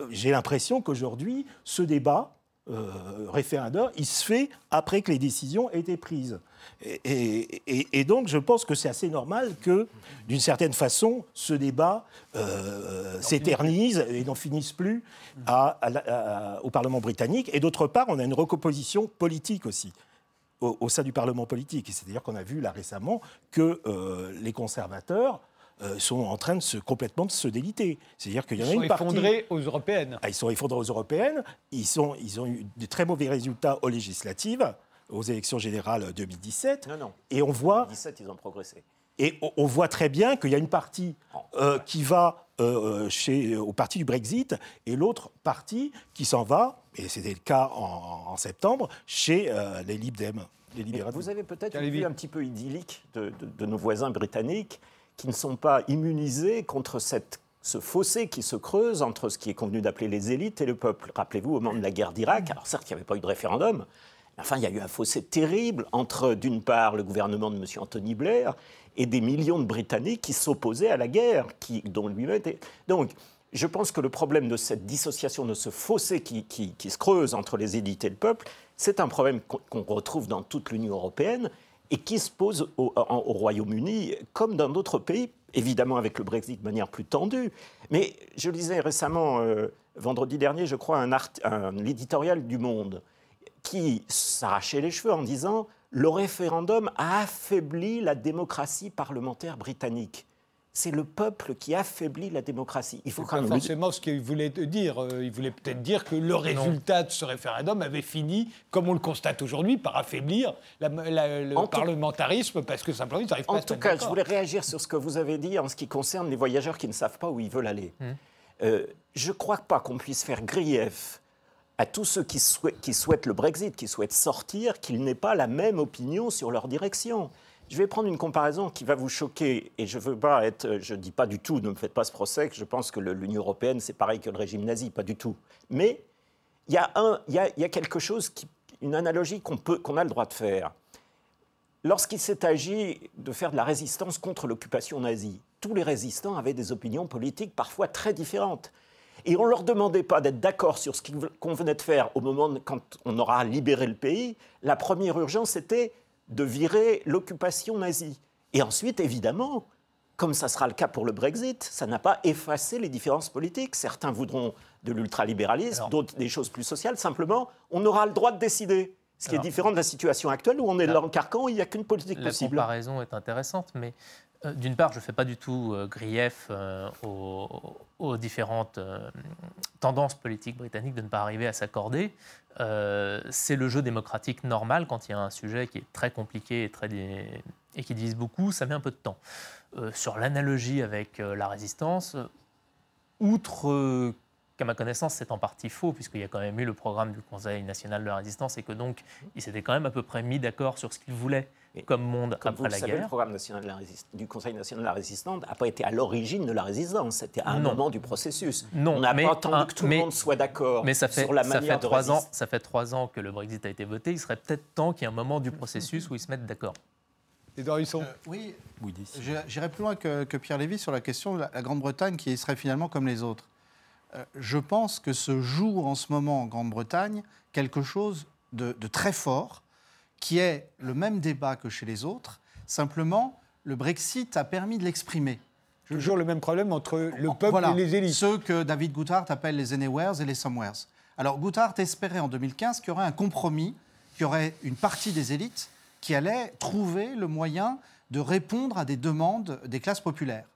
euh, j'ai l'impression qu'aujourd'hui, ce débat euh, référendaire, il se fait après que les décisions aient été prises. Et, et- et- et donc, je pense que c'est assez normal que, d'une certaine façon, ce débat euh, s'éternise et n'en finisse plus à- à la- à- au Parlement britannique. Et d'autre part, on a une recomposition politique aussi au, au sein du Parlement politique. C'est-à-dire qu'on a vu là récemment que euh, les conservateurs euh, sont en train de se, complètement de se déliter. C'est-à-dire qu'il y Ils en a sont une partie... effondrés aux européennes. Ah, ils sont effondrés aux européennes. Ils, sont, ils ont eu de très mauvais résultats aux législatives, aux élections générales 2017. Non, non. Et on voit, 17, ils ont progressé. et on, on voit très bien qu'il y a une partie euh, qui va euh, chez, au parti du Brexit et l'autre partie qui s'en va, et c'était le cas en, en septembre, chez euh, les Lib Dem. Les vous avez peut-être une vue un petit peu idyllique de, de- de nos voisins britanniques qui ne sont pas immunisés contre cette, ce fossé qui se creuse entre ce qui est convenu d'appeler les élites et le peuple. Rappelez-vous, au moment de la guerre d'Irak, alors certes, il n'y avait pas eu de référendum, mais enfin, il y a eu un fossé terrible entre, d'une part, le gouvernement de M. Anthony Blair et des millions de Britanniques qui s'opposaient à la guerre, qui, dont lui-même était... Donc, je pense que le problème de cette dissociation, de ce fossé qui, se creuse entre les élites et le peuple, c'est un problème qu'on retrouve dans toute l'Union européenne et qui se pose au Royaume-Uni comme dans d'autres pays, évidemment avec le Brexit de manière plus tendue. Mais je lisais récemment, euh, vendredi dernier, je crois, un, art- un éditorial du Monde qui s'arrachait les cheveux en disant le référendum a affaibli la démocratie parlementaire britannique. C'est le peuple qui affaiblit la démocratie. Il faut C'est quand pas même forcément ce qu'il voulait dire. Euh, Il voulait peut-être dire que le résultat de ce référendum avait fini, comme on le constate aujourd'hui, par affaiblir la- la- le En tout- parlementarisme parce que simplement ils n'arrivent pas En à se tout cas, je voulais réagir sur ce que vous avez dit en ce qui concerne les voyageurs qui ne savent pas où ils veulent aller. Euh, je ne crois pas qu'on puisse faire grief à tous ceux qui, souhaitent- le Brexit, qui souhaitent sortir, qu'ils n'aient pas la même opinion sur leur direction. Je vais prendre une comparaison qui va vous choquer, et je veux pas être, je dis pas du tout, ne me faites pas ce procès, que je pense que l'Union européenne c'est pareil que le régime nazi, pas du tout. Mais il y a quelque chose, une analogie qu'on qu'on a le droit de faire. Lorsqu'il s'est agi de faire de la résistance contre l'occupation nazie, tous les résistants avaient des opinions politiques parfois très différentes. Et on ne leur demandait pas d'être d'accord sur ce qu'on venait de faire au moment de- quand on aura libéré le pays. La première urgence, c'était de virer l'occupation nazie. Et ensuite, évidemment, comme ça sera le cas pour le Brexit, ça n'a pas effacé les différences politiques. Certains voudront de l'ultralibéralisme, d'autres des choses plus sociales. Simplement, on aura le droit de décider. Ce qui Alors- est différent de la situation actuelle où on est La- dans le carcan, il n'y a qu'une politique La possible. comparaison est intéressante, mais d'une part, je ne fais pas du tout euh, grief euh, aux, différentes euh, tendances politiques britanniques de ne pas arriver à s'accorder. Euh, c'est le jeu démocratique normal quand il y a un sujet qui est très compliqué et, et qui divise beaucoup, ça met un peu de temps. Euh, sur l'analogie avec euh, la résistance, euh, outre euh, qu'à ma connaissance, c'est en partie faux, puisqu'il y a quand même eu le programme du Conseil national de la résistance et que donc, ils s'étaient quand même à peu près mis d'accord sur ce qu'ils voulaient comme monde Comme après vous la savez, guerre. le programme national de la résist- du Conseil national de la résistance n'a pas été à l'origine de la résistance, c'était à un Non. moment du processus. Non, On n'a mais pas attendu un- que tout mais- le monde soit d'accord Mais ça fait, sur la ça manière fait de trois ans, ça fait trois ans que le Brexit a été voté. Il serait peut-être temps qu'il y ait un moment du processus où ils se mettent d'accord. Et Dorisson Oui, J'irai- J'irai plus loin que, que Pierre Lévy sur la question de la, la Grande-Bretagne qui serait finalement comme les autres. Euh, je pense que se joue en ce moment en Grande-Bretagne quelque chose de, de très fort, qui est le même débat que chez les autres. Simplement, le Brexit a permis de l'exprimer. Toujours le même problème entre le peuple Voilà, et les élites. Ceux que David Goodhart appelle les anywheres et les somewheres. Alors Goodhart espérait en 2015 qu'il y aurait un compromis, qu'il y aurait une partie des élites qui allait trouver le moyen de répondre à des demandes des classes populaires.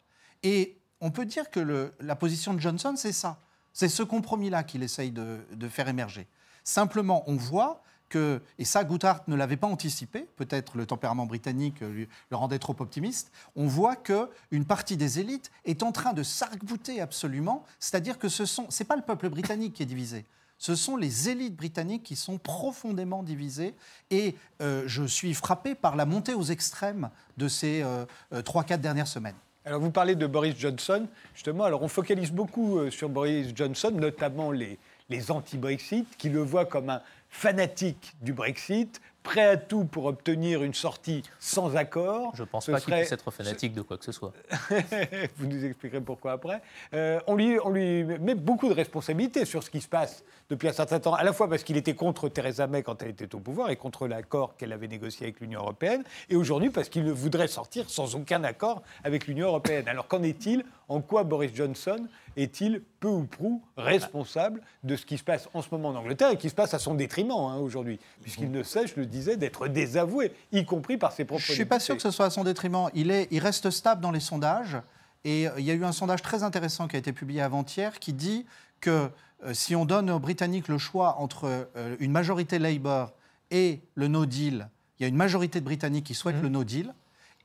Et on peut dire que le- la position de Johnson, c'est ça. C'est ce compromis-là qu'il essaye de, de faire émerger. Simplement, on voit et ça, Goodhart ne l'avait pas anticipé, peut-être le tempérament britannique le rendait trop optimiste, on voit qu'une partie des élites est en train de s'arc-bouter absolument, c'est-à-dire que ce sont, c'est pas le peuple britannique qui est divisé, ce sont les élites britanniques qui sont profondément divisées. Et euh, je suis frappé par la montée aux extrêmes de ces euh, euh, trois, quatre dernières semaines. Alors vous parlez de Boris Johnson, justement, alors on focalise beaucoup euh, sur Boris Johnson, notamment les, les anti-Brexit, qui le voient comme un fanatique du Brexit, prêt à tout pour obtenir une sortie sans accord. Je ne pense Ce pas qu'il serait- puisse être fanatique de quoi que ce soit. Vous nous expliquerez pourquoi après. Euh, on, lui, on lui met beaucoup de responsabilités sur ce qui se passe depuis un certain temps, à la fois parce qu'il était contre Theresa May quand elle était au pouvoir et contre l'accord qu'elle avait négocié avec l'Union européenne, et aujourd'hui parce qu'il voudrait sortir sans aucun accord avec l'Union européenne. Alors qu'en est-il En quoi Boris Johnson est-il peu ou prou responsable de ce qui se passe en ce moment en Angleterre et qui se passe à son détriment hein, aujourd'hui, puisqu'il ne cesse, je le disais, d'être désavoué, y compris par ses propres Je ne suis pas sûr que ce soit à son détriment. Il, est, il reste stable dans les sondages. Et euh, il y a eu un sondage très intéressant qui a été publié avant-hier qui dit que euh, si on donne aux Britanniques le choix entre euh, une majorité Labour et le no deal, il y a une majorité de Britanniques qui souhaitent le no deal.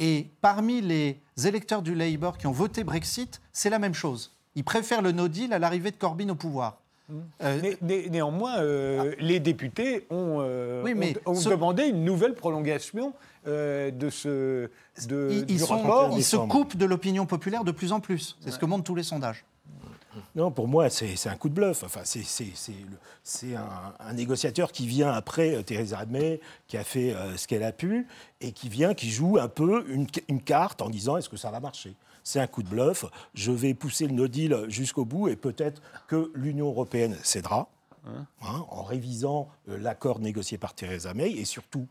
Et parmi les électeurs du Labour qui ont voté Brexit, c'est la même chose. Ils préfèrent le no deal à l'arrivée de Corbyn au pouvoir. Né- né- néanmoins, euh, les députés ont, euh, Oui, mais ont- ont ce- demandé une nouvelle prolongation euh, de ce de, Ils, du ils sont- rapport. ils se coupent de l'opinion populaire de plus en plus. C'est ce que montrent tous les sondages. Non, pour moi, c'est un coup de bluff. Enfin, c'est- un, un négociateur qui vient après euh, Theresa May, qui a fait euh, ce qu'elle a pu, et qui vient, qui joue un peu une, une carte en disant est-ce que ça va marcher? C'est un coup de bluff. Je vais pousser le no deal jusqu'au bout, et peut-être que l'Union européenne cédera. hein, en révisant euh, l'accord négocié par Theresa May, et surtout,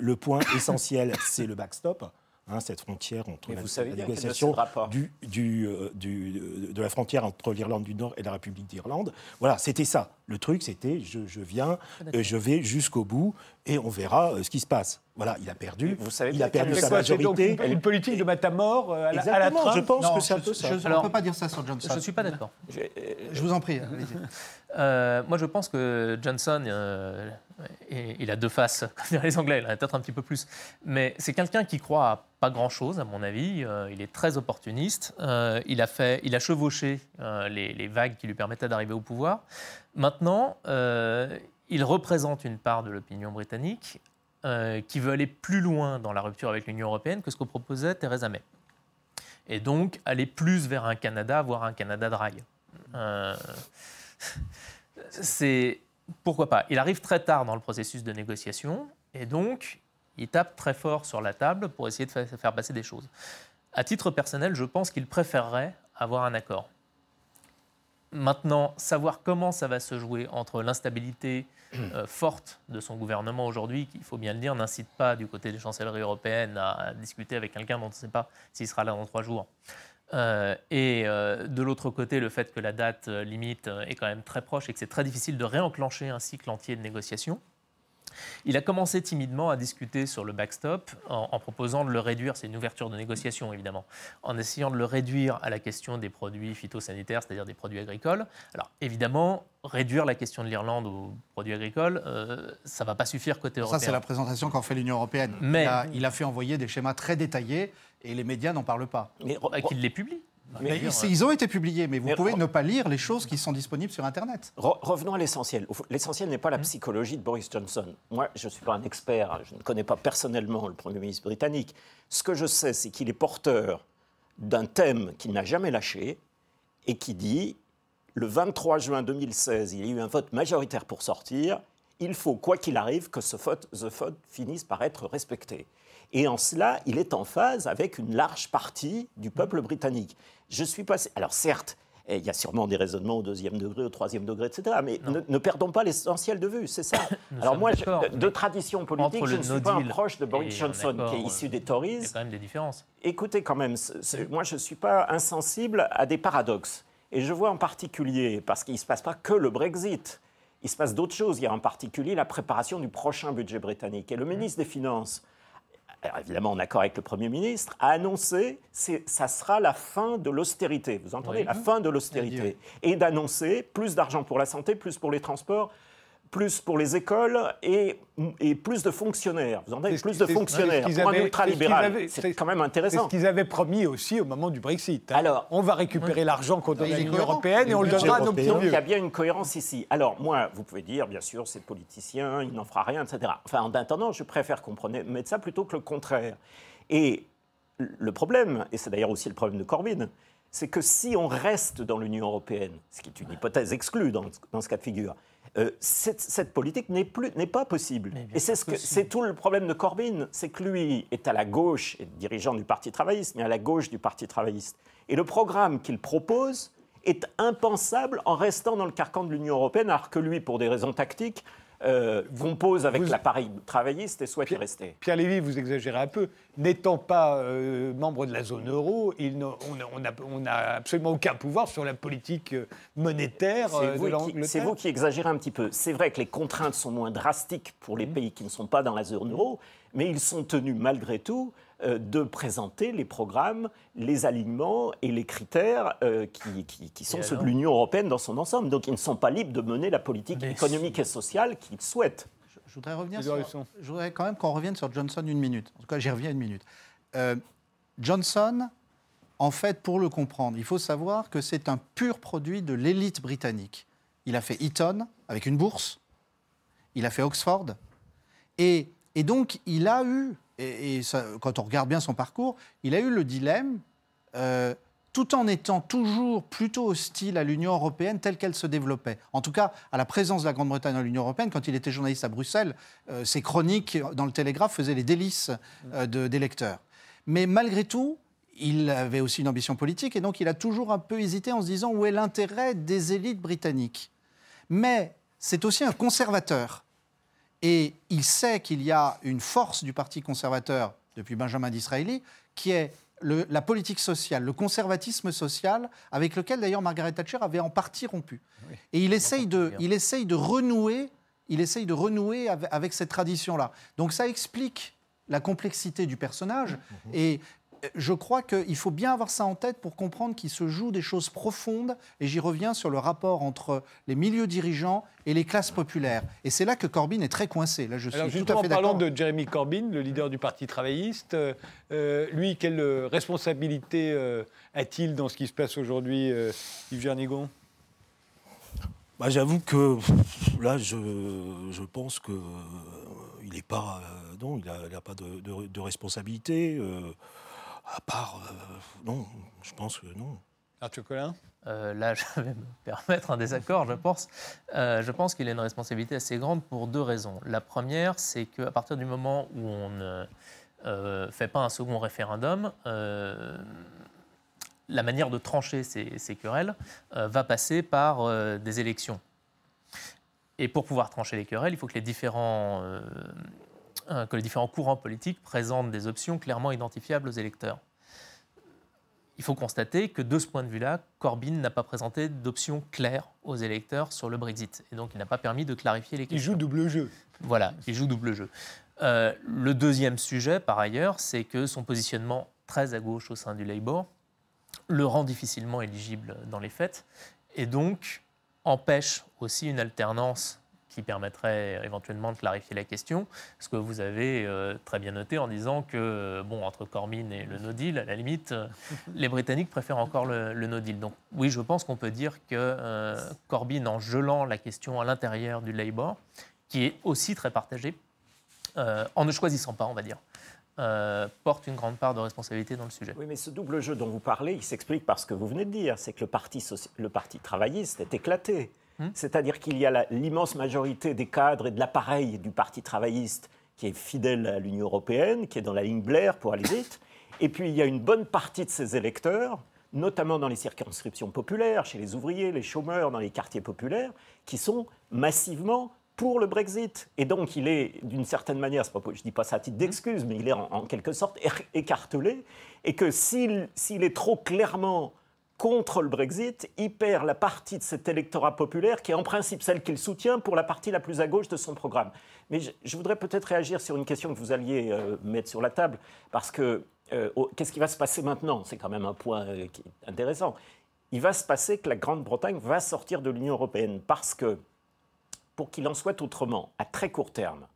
le point essentiel, c'est le backstop, hein, cette frontière entre la, négociation du, du, euh, du- de la frontière entre l'Irlande du Nord et la République d'Irlande. Voilà, c'était ça. Le truc, c'était je, je viens, euh, je vais jusqu'au bout et on verra euh, ce qui se passe. Voilà, il a perdu. Vous savez il a perdu sa quoi, c'est donc majorité. une, une politique de matamor euh, à, la- à la Exactement, Trump je pense Non, que c'est un peu ça. je- ne peut pas dire ça sur Johnson. Je ne suis pas d'accord. Je vous en prie. Euh, moi, je pense que Johnson, euh, et- il a deux faces, comme diraient les Anglais, il en a peut-être un petit peu plus. Mais c'est quelqu'un qui croit à pas grand-chose, à mon avis. Euh, il est très opportuniste. Euh, il, a fait, il a chevauché euh, les, les vagues qui lui permettaient d'arriver au pouvoir. Maintenant, euh, il représente une part de l'opinion britannique euh, qui veut aller plus loin dans la rupture avec l'Union européenne que ce que proposait Theresa May. Et donc aller plus vers un Canada, voire un Canada dry. Euh, c'est pourquoi pas. Il arrive très tard dans le processus de négociation et donc il tape très fort sur la table pour essayer de fa- faire passer des choses. À titre personnel, je pense qu'il préférerait avoir un accord. Maintenant, savoir comment ça va se jouer entre l'instabilité euh, forte de son gouvernement aujourd'hui, qui, il faut bien le dire, n'incite pas du côté des chancelleries européennes à, discuter avec quelqu'un dont on ne sait pas s'il sera là dans trois jours. Euh, et euh, de l'autre côté, le fait que la date limite est quand même très proche et que c'est très difficile de réenclencher un cycle entier de négociations. Il a commencé timidement à discuter sur le backstop en, en proposant de le réduire, c'est une ouverture de négociation évidemment, en essayant de le réduire à la question des produits phytosanitaires, c'est-à-dire des produits agricoles. Alors évidemment, réduire la question de l'Irlande aux produits agricoles, euh, ça ne va pas suffire côté européen. Ça, c'est la présentation qu'en fait l'Union européenne. Mais- il, a, il a fait envoyer des schémas très détaillés et les médias n'en parlent pas. Mais Qu'il les publie. Mais ils ont été publiés, mais vous pouvez ne pas lire les choses qui sont disponibles sur Internet. revenons à l'essentiel. L'essentiel n'est pas la Mmh. psychologie de Boris Johnson. Moi, je ne suis pas un expert, je ne connais pas personnellement le Premier ministre britannique. Ce que je sais, c'est qu'il est porteur d'un thème qu'il n'a jamais lâché et qui dit le 23 juin 2016, il y a eu un vote majoritaire pour sortir. Il faut, quoi qu'il arrive, que ce vote, ce vote finisse par être respecté. Et en cela, il est en phase avec une large partie du peuple britannique. Je suis passé. Alors certes, eh, il y a sûrement des raisonnements au deuxième degré, au troisième degré, etc. Mais ne, ne perdons pas l'essentiel de vue, c'est ça. Nous Alors moi, je- de, tradition politique, je ne suis no pas un proche de Boris Johnson, qui est issu euh, des Tories. Il y a quand même des différences. Écoutez quand même, moi je ne suis pas insensible à des paradoxes. Et je vois en particulier, parce qu'il ne se passe pas que le Brexit, il se passe d'autres choses. Il y a en particulier la préparation du prochain budget britannique. Et le ministre des Finances, alors évidemment en accord avec le Premier ministre, a annoncé que ça sera la fin de l'austérité. Vous entendez Oui. La fin de l'austérité. Et d'annoncer plus d'argent pour la santé, plus pour les transports, plus pour les écoles et, et plus de fonctionnaires. Vous entendez Plus de C'est- fonctionnaires c'est ce qu'ils pour un avaient- ultralibéral. c'est ce qu'ils avaient- C'est quand même C'est intéressant. ce qu'ils avaient promis aussi au moment du Brexit. hein. Alors, on va récupérer l'argent qu'on donne à l'Union européenne et on le donnera à nos européen. petits vieux. Il y a bien une cohérence ici. Alors, moi, vous pouvez dire, bien sûr, c'est politicien, il n'en fera rien, etc. Enfin, en attendant, je préfère qu'on prenne- mette ça plutôt que le contraire. Et le problème, et c'est d'ailleurs aussi le problème de Corbyn, c'est que si on reste dans l'Union européenne, ce qui est une hypothèse exclue dans, dans ce cas de figure, euh, cette, cette politique n'est plus n'est pas possible. Et c'est ce que c'est tout le problème de Corbyn, c'est que lui est à la gauche dirigeant du Parti travailliste, mais à la gauche du Parti travailliste. Et le programme qu'il propose est impensable en restant dans le carcan de l'Union européenne, alors que lui, pour des raisons tactiques, euh, compose avec l'appareil travailliste et souhaite y rester. Pierre Lévy, vous exagérez un peu. N'étant pas euh, membre de la zone euro, il on n'a absolument aucun pouvoir sur la politique euh, monétaire C'est euh, de vous, qui, l'Angleterre. c'est vous qui exagérez un petit peu. C'est vrai que les contraintes sont moins drastiques pour les pays qui ne sont pas dans la zone euro, mais ils sont tenus malgré tout de présenter les programmes, les alignements et les critères euh, qui, qui- qui sont ceux de l'Union européenne dans son ensemble. Donc ils ne sont pas libres de mener la politique économique et sociale qu'ils souhaitent. Je voudrais revenir sur, je voudrais quand même qu'on revienne sur Johnson une minute. En tout cas, j'y reviens une minute. Euh, Johnson, en fait, pour le comprendre, il faut savoir que c'est un pur produit de l'élite britannique. Il a fait Eton avec une bourse, il a fait Oxford, et, et donc il a eu, et, quand on regarde bien son parcours, il a eu le dilemme, euh, tout en étant toujours plutôt hostile à l'Union européenne telle qu'elle se développait. En tout cas, à la présence de la Grande-Bretagne dans l'Union européenne, quand il était journaliste à Bruxelles, euh, ses chroniques dans le Télégraphe faisaient les délices euh, de- des lecteurs. Mais malgré tout, il avait aussi une ambition politique et donc il a toujours un peu hésité en se disant où est l'intérêt des élites britanniques. Mais c'est aussi un conservateur. Et il sait qu'il y a une force du Parti conservateur depuis Benjamin Disraeli, qui est le- la politique sociale, le conservatisme social, avec lequel d'ailleurs Margaret Thatcher avait en partie rompu. Et il essaye de, il essaye de renouer, il essaye de renouer avec, avec cette tradition-là. Donc ça explique la complexité du personnage. Et euh, je crois qu'il faut bien avoir ça en tête pour comprendre qu'il se joue des choses profondes. Et j'y reviens sur le rapport entre les milieux dirigeants et les classes populaires. Et c'est là que Corbyn est très coincé. Là, je suis Alors tout justement, à fait parlant d'accord. de Jeremy Corbyn, le leader du Parti travailliste, euh, lui, quelle responsabilité euh, a-t-il dans ce qui se passe aujourd'hui, euh, Yves Jernigon Bah, J'avoue que là, je, je pense que euh, il n'est pas, euh, non, il n'a il a pas de, de- de responsabilité. À part, euh, non, je pense que non. Arthur Collin? Euh, là, je vais me permettre un désaccord, je pense. Euh, je pense qu'il a une responsabilité assez grande pour deux raisons. La première, c'est qu'à partir du moment où on ne euh, fait pas un second référendum, euh, la manière de trancher ces, ces querelles euh, va passer par euh, des élections. Et pour pouvoir trancher les querelles, il faut que les différents, que les différents courants politiques présentent des options clairement identifiables aux électeurs. Il faut constater que de ce point de vue-là, Corbyn n'a pas présenté d'options claires aux électeurs sur le Brexit. Et donc, il n'a pas permis de clarifier les Il questions. joue double jeu. Voilà, il joue double jeu. Euh, le deuxième sujet, par ailleurs, c'est que son positionnement très à gauche au sein du Labour le rend difficilement éligible dans les faits et donc empêche aussi une alternance qui permettrait éventuellement de clarifier la question. Ce que vous avez euh, très bien noté en disant que, bon, entre Corbyn et le no deal, à la limite, euh, les Britanniques préfèrent encore le, le no deal. Donc oui, je pense qu'on peut dire que euh, Corbyn, en gelant la question à l'intérieur du Labour, qui est aussi très partagé, euh, en ne choisissant pas, on va dire, euh, porte une grande part de responsabilité dans le sujet. Oui, mais ce double jeu dont vous parlez, il s'explique par ce que vous venez de dire. C'est que le parti, le parti travailliste est éclaté. C'est-à-dire qu'il y a l'immense majorité des cadres et de l'appareil du parti travailliste qui est fidèle à l'Union européenne, qui est dans la ligne Blair pour aller vite. Et puis il y a une bonne partie de ses électeurs, notamment dans les circonscriptions populaires, chez les ouvriers, les chômeurs, dans les quartiers populaires, qui sont massivement pour le Brexit. Et donc, il est, d'une certaine manière, je ne dis pas ça à titre d'excuse, mais il est en, en quelque sorte éc- écartelé. Et que s'il est trop clairement contre le Brexit, il perd la partie de cet électorat populaire qui est en principe celle qu'il soutient pour la partie la plus à gauche de son programme. Mais je, voudrais peut-être réagir sur une question que vous alliez euh, mettre sur la table, parce que euh, qu'est-ce qui va se passer maintenant? C'est quand même un point euh, qui est intéressant. Il va se passer que la Grande-Bretagne va sortir de l'Union européenne, parce que pour qu'il en soit autrement, à très court terme,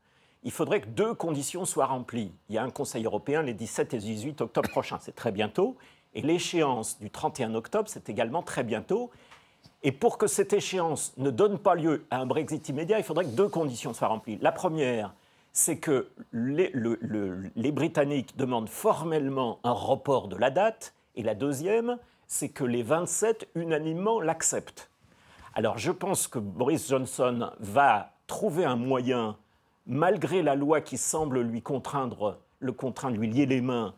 il faudrait que deux conditions soient remplies. Il y a un Conseil européen les 17 et 18 octobre prochains, c'est très bientôt, et l'échéance du 31 octobre, c'est également très bientôt. Et pour que cette échéance ne donne pas lieu à un Brexit immédiat, il faudrait que deux conditions soient remplies. La première, c'est que les, le- le- les Britanniques demandent formellement un report de la date. Et la deuxième, c'est que les 27 unanimement l'acceptent. Alors je pense que Boris Johnson va trouver un moyen, malgré la loi qui semble lui contraindre, le contraindre, lui lier les mains,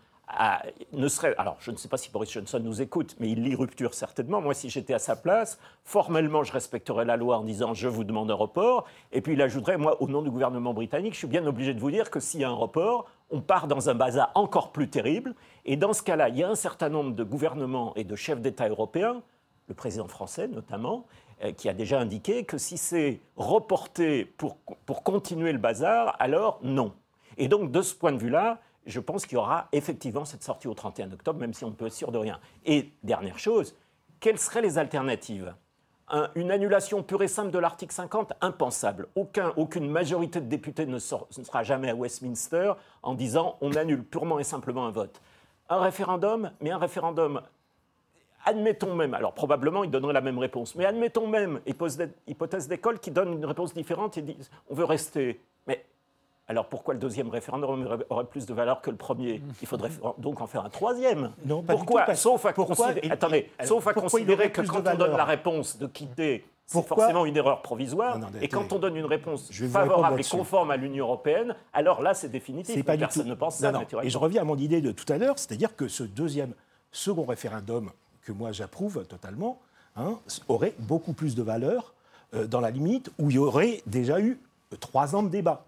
ne serait, alors je ne sais pas si Boris Johnson nous écoute, mais il lit rupture certainement. Moi, si j'étais à sa place, formellement, je respecterais la loi en disant je vous demande un report, et puis il ajouterait, moi, au nom du gouvernement britannique, je suis bien obligé de vous dire que s'il y a un report, on part dans un bazar encore plus terrible, et dans ce cas-là, il y a un certain nombre de gouvernements et de chefs d'État européens, le président français notamment, euh, qui a déjà indiqué que si c'est reporté pour, pour continuer le bazar, alors non. Et donc, de ce point de vue-là, je pense qu'il y aura effectivement cette sortie au 31 octobre, même si on peut être sûr de rien. Et dernière chose, quelles seraient les alternatives? Un- Une annulation pure et simple de l'article 50, impensable. Aucun, aucune majorité de députés ne, sera jamais à Westminster en disant on annule purement et simplement un vote. Un référendum, mais un référendum admettons même, alors probablement il donnerait la même réponse, mais admettons même, hypothèse d'école qui donne une réponse différente et disent on veut rester. Mais alors pourquoi le deuxième référendum aurait- plus de valeur que le premier? Il faudrait donc en faire un troisième. Non, pas du pourquoi tout, Sauf à pourquoi considérer, il- attendez, alors, sauf à considérer que quand on donne la réponse de quitter, c'est forcément une erreur provisoire, Non, non, et quand on donne une réponse favorable et conforme à l'Union européenne, alors là c'est définitif. Du Personne tout. ne pense ça naturellement. Et je reviens à mon idée de tout à l'heure, c'est-à-dire que ce deuxième, second référendum que moi j'approuve totalement, hein, aurait beaucoup plus de valeur euh, dans la limite où il y aurait déjà eu trois ans de débat.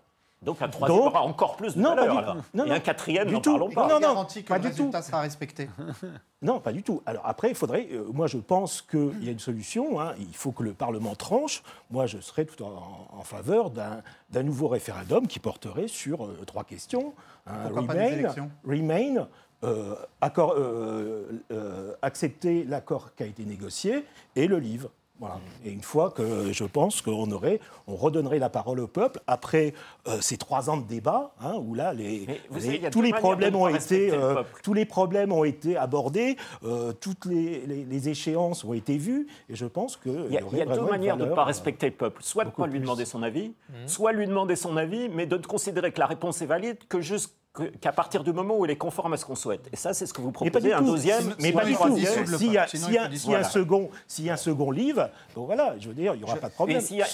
Donc un troisième Donc- aura encore plus de Non, pas valeur. du- alors. non, et non, un quatrième, du n'en tout. parlons pas. Non, non, garantit que pas le du tout. résultat sera respecté. Non, pas du tout. Alors après, il faudrait, euh, moi je pense qu'il y a une solution, hein, il faut que le Parlement tranche. Moi je serais tout en, en faveur d'un nouveau référendum qui porterait sur euh, trois questions. hein, pas remain, remain, euh, accord- euh, euh, accepter l'accord qui a été négocié et le livre. Voilà. Et une fois que je pense qu'on aurait, on redonnerait la parole au peuple après euh, ces trois ans de débat, hein, où là les, les- savez, tous les problèmes ont été, le euh, tous les problèmes ont été abordés, euh, toutes les, les- les échéances ont été vues, et je pense que Il y a, il y a deux manières de ne pas respecter le peuple. Soit de ne pas lui demander son avis, soit lui demander son avis, mais de ne considérer que la réponse est valide que jusqu'- qu'à partir du moment où elle est conforme à ce qu'on souhaite. Et ça, c'est ce que vous Mais pas proposez, du un tout. deuxième, mais pas du tout. S'il y a, a- a un second, s'il y a un second livre, bon voilà, je veux dire, il n'y aura pas de problème. Et s'il y a,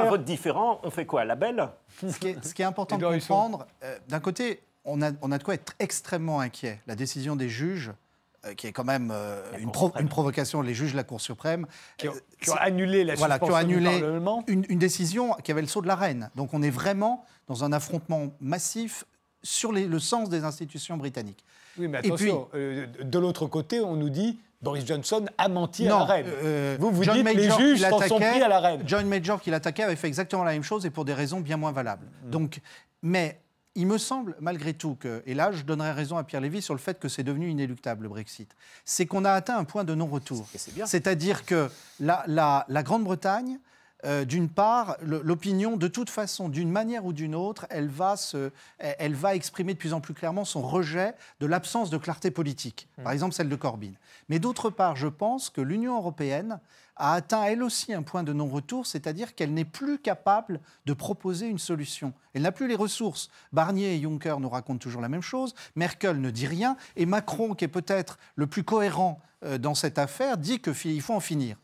un vote différent, on fait quoi La belle Ce qui est, ce qui est important de comprendre, euh, d'un côté, on a, on a de quoi être extrêmement inquiet. La décision des juges, euh, qui est quand même euh, une, pro- une provocation, les juges de la Cour suprême, Qui ont, euh, qui ont c'est- annulé la voilà, qui ont du annulé Parlement. une, une décision qui avait le sceau de la reine. Donc on est vraiment dans un affrontement massif sur les- le sens des institutions britanniques. Oui, mais Et attention, euh, de l'autre côté, on nous dit Boris Johnson a menti à la reine. euh, vous vous John dites Major les juges s'en sont l'attaquait- pris à la reine. John Major qui l'attaquait avait fait exactement la même chose et pour des raisons bien moins valables. Mm. Donc, mais il me semble malgré tout que, et là je donnerais raison à Pierre Lévy sur le fait que c'est devenu inéluctable le Brexit, c'est qu'on a atteint un point de non-retour. C'est-à-dire que la, la- la Grande-Bretagne euh, d'une part, l'opinion, de toute façon, d'une manière ou d'une autre, elle va, se, elle va exprimer de plus en plus clairement son rejet de l'absence de clarté politique, par exemple celle de Corbyn. Mais d'autre part, je pense que l'Union européenne a atteint elle aussi un point de non-retour, c'est-à-dire qu'elle n'est plus capable de proposer une solution. Elle n'a plus les ressources. Barnier et Juncker nous racontent toujours la même chose, Merkel ne dit rien, et Macron, qui est peut-être le plus cohérent euh, dans cette affaire, dit qu'il faut en finir.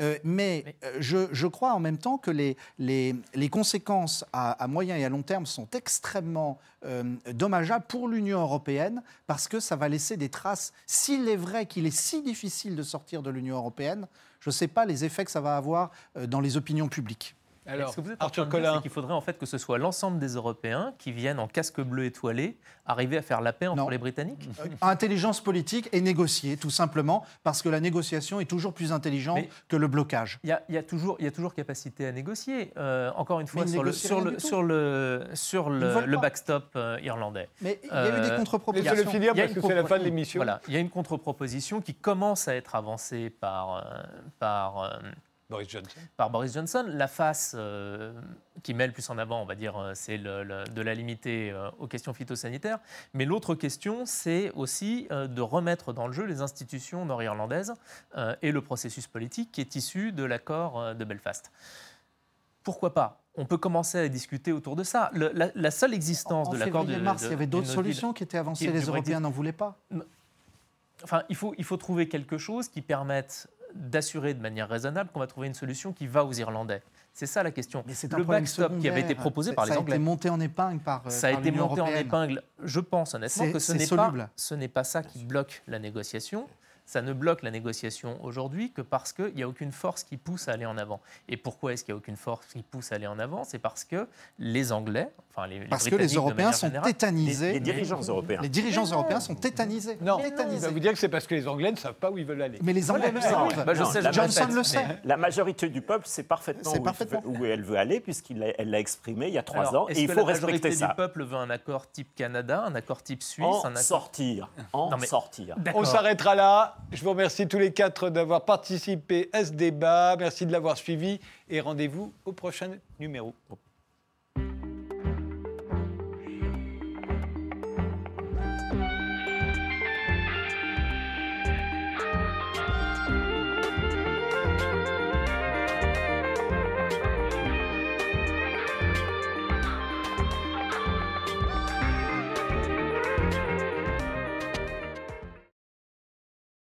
Euh, mais euh, je, je crois en même temps que les, les, les conséquences à, à moyen et à long terme sont extrêmement euh, dommageables pour l'Union européenne parce que ça va laisser des traces. S'il est vrai qu'il est si difficile de sortir de l'Union européenne, je ne sais pas les effets que ça va avoir dans les opinions publiques. Alors, ce que vous êtes en train de dire, c'est qu'il faudrait en fait que ce soit l'ensemble des Européens qui viennent en casque bleu étoilé arriver à faire la paix entre les Britanniques? Euh, Intelligence politique et négocier, tout simplement, parce que la négociation est toujours plus intelligente Mais- que le blocage. Il y, a, il y a toujours, il y a toujours capacité à négocier. Euh, encore une fois, ils sur le, négocient sur rien le, du tout. sur le, sur Ils le, veulent le pas. backstop euh, irlandais. Mais il y a eu des Euh, contre-propositions. Laissez-le finir il y a parce une que c'est la fin de l'émission. Voilà, il y a une contre-proposition qui commence à être avancée par, euh, par, euh, Boris Johnson. par Boris Johnson. La face euh, qui met le plus en avant, on va dire, euh, c'est le- le- de la limiter euh, aux questions phytosanitaires. Mais l'autre question, c'est aussi euh, de remettre dans le jeu les institutions nord-irlandaises euh, et le processus politique qui est issu de l'accord euh, de Belfast. Pourquoi pas? On peut commencer à discuter autour de ça. Le- la, la seule existence En de l'accord de, février-mars, de- il y avait d'autres solutions qui étaient avancées, qui- les. Européens n'en voulaient pas. Enfin, il faut, il faut trouver quelque chose qui permette d'assurer de manière raisonnable qu'on va trouver une solution qui va aux Irlandais. C'est ça la question. Mais c'est un Le backstop qui avait été proposé Ça- par les ça Anglais. a été monté en épingle par, euh, Ça a été monté en épingle. Je pense honnêtement que ce c'est n'est pas, soluble. ce n'est pas ça qui bloque la négociation. Ça ne bloque la négociation aujourd'hui que parce qu'il n'y a aucune force qui pousse à aller en avant. Et pourquoi est-ce qu'il n'y a aucune force qui pousse à aller en avant? C'est parce que les Anglais, enfin les, les Parce que les Européens sont générale, tétanisés. les- Les dirigeants européens. Les dirigeants européens sont tétanisés. Non, tétanisés. je vais vous dire que c'est parce que les Anglais ne savent pas où ils veulent aller. Mais les Anglais le Non, savent. Bah, je sais, je le Johnson le sait. La majorité du peuple sait parfaitement, où, il parfaitement. veut- où elle veut aller, puisqu'elle l'a exprimé il y a trois Alors, ans, et il faut la majorité respecter du ça. peuple veut un accord type Canada, un accord type Suisse, En un accord... sortir, en Non, mais- sortir. On s'arrêtera là. Je vous remercie tous les quatre d'avoir participé à ce débat. Merci de l'avoir suivi et rendez-vous au prochain numéro.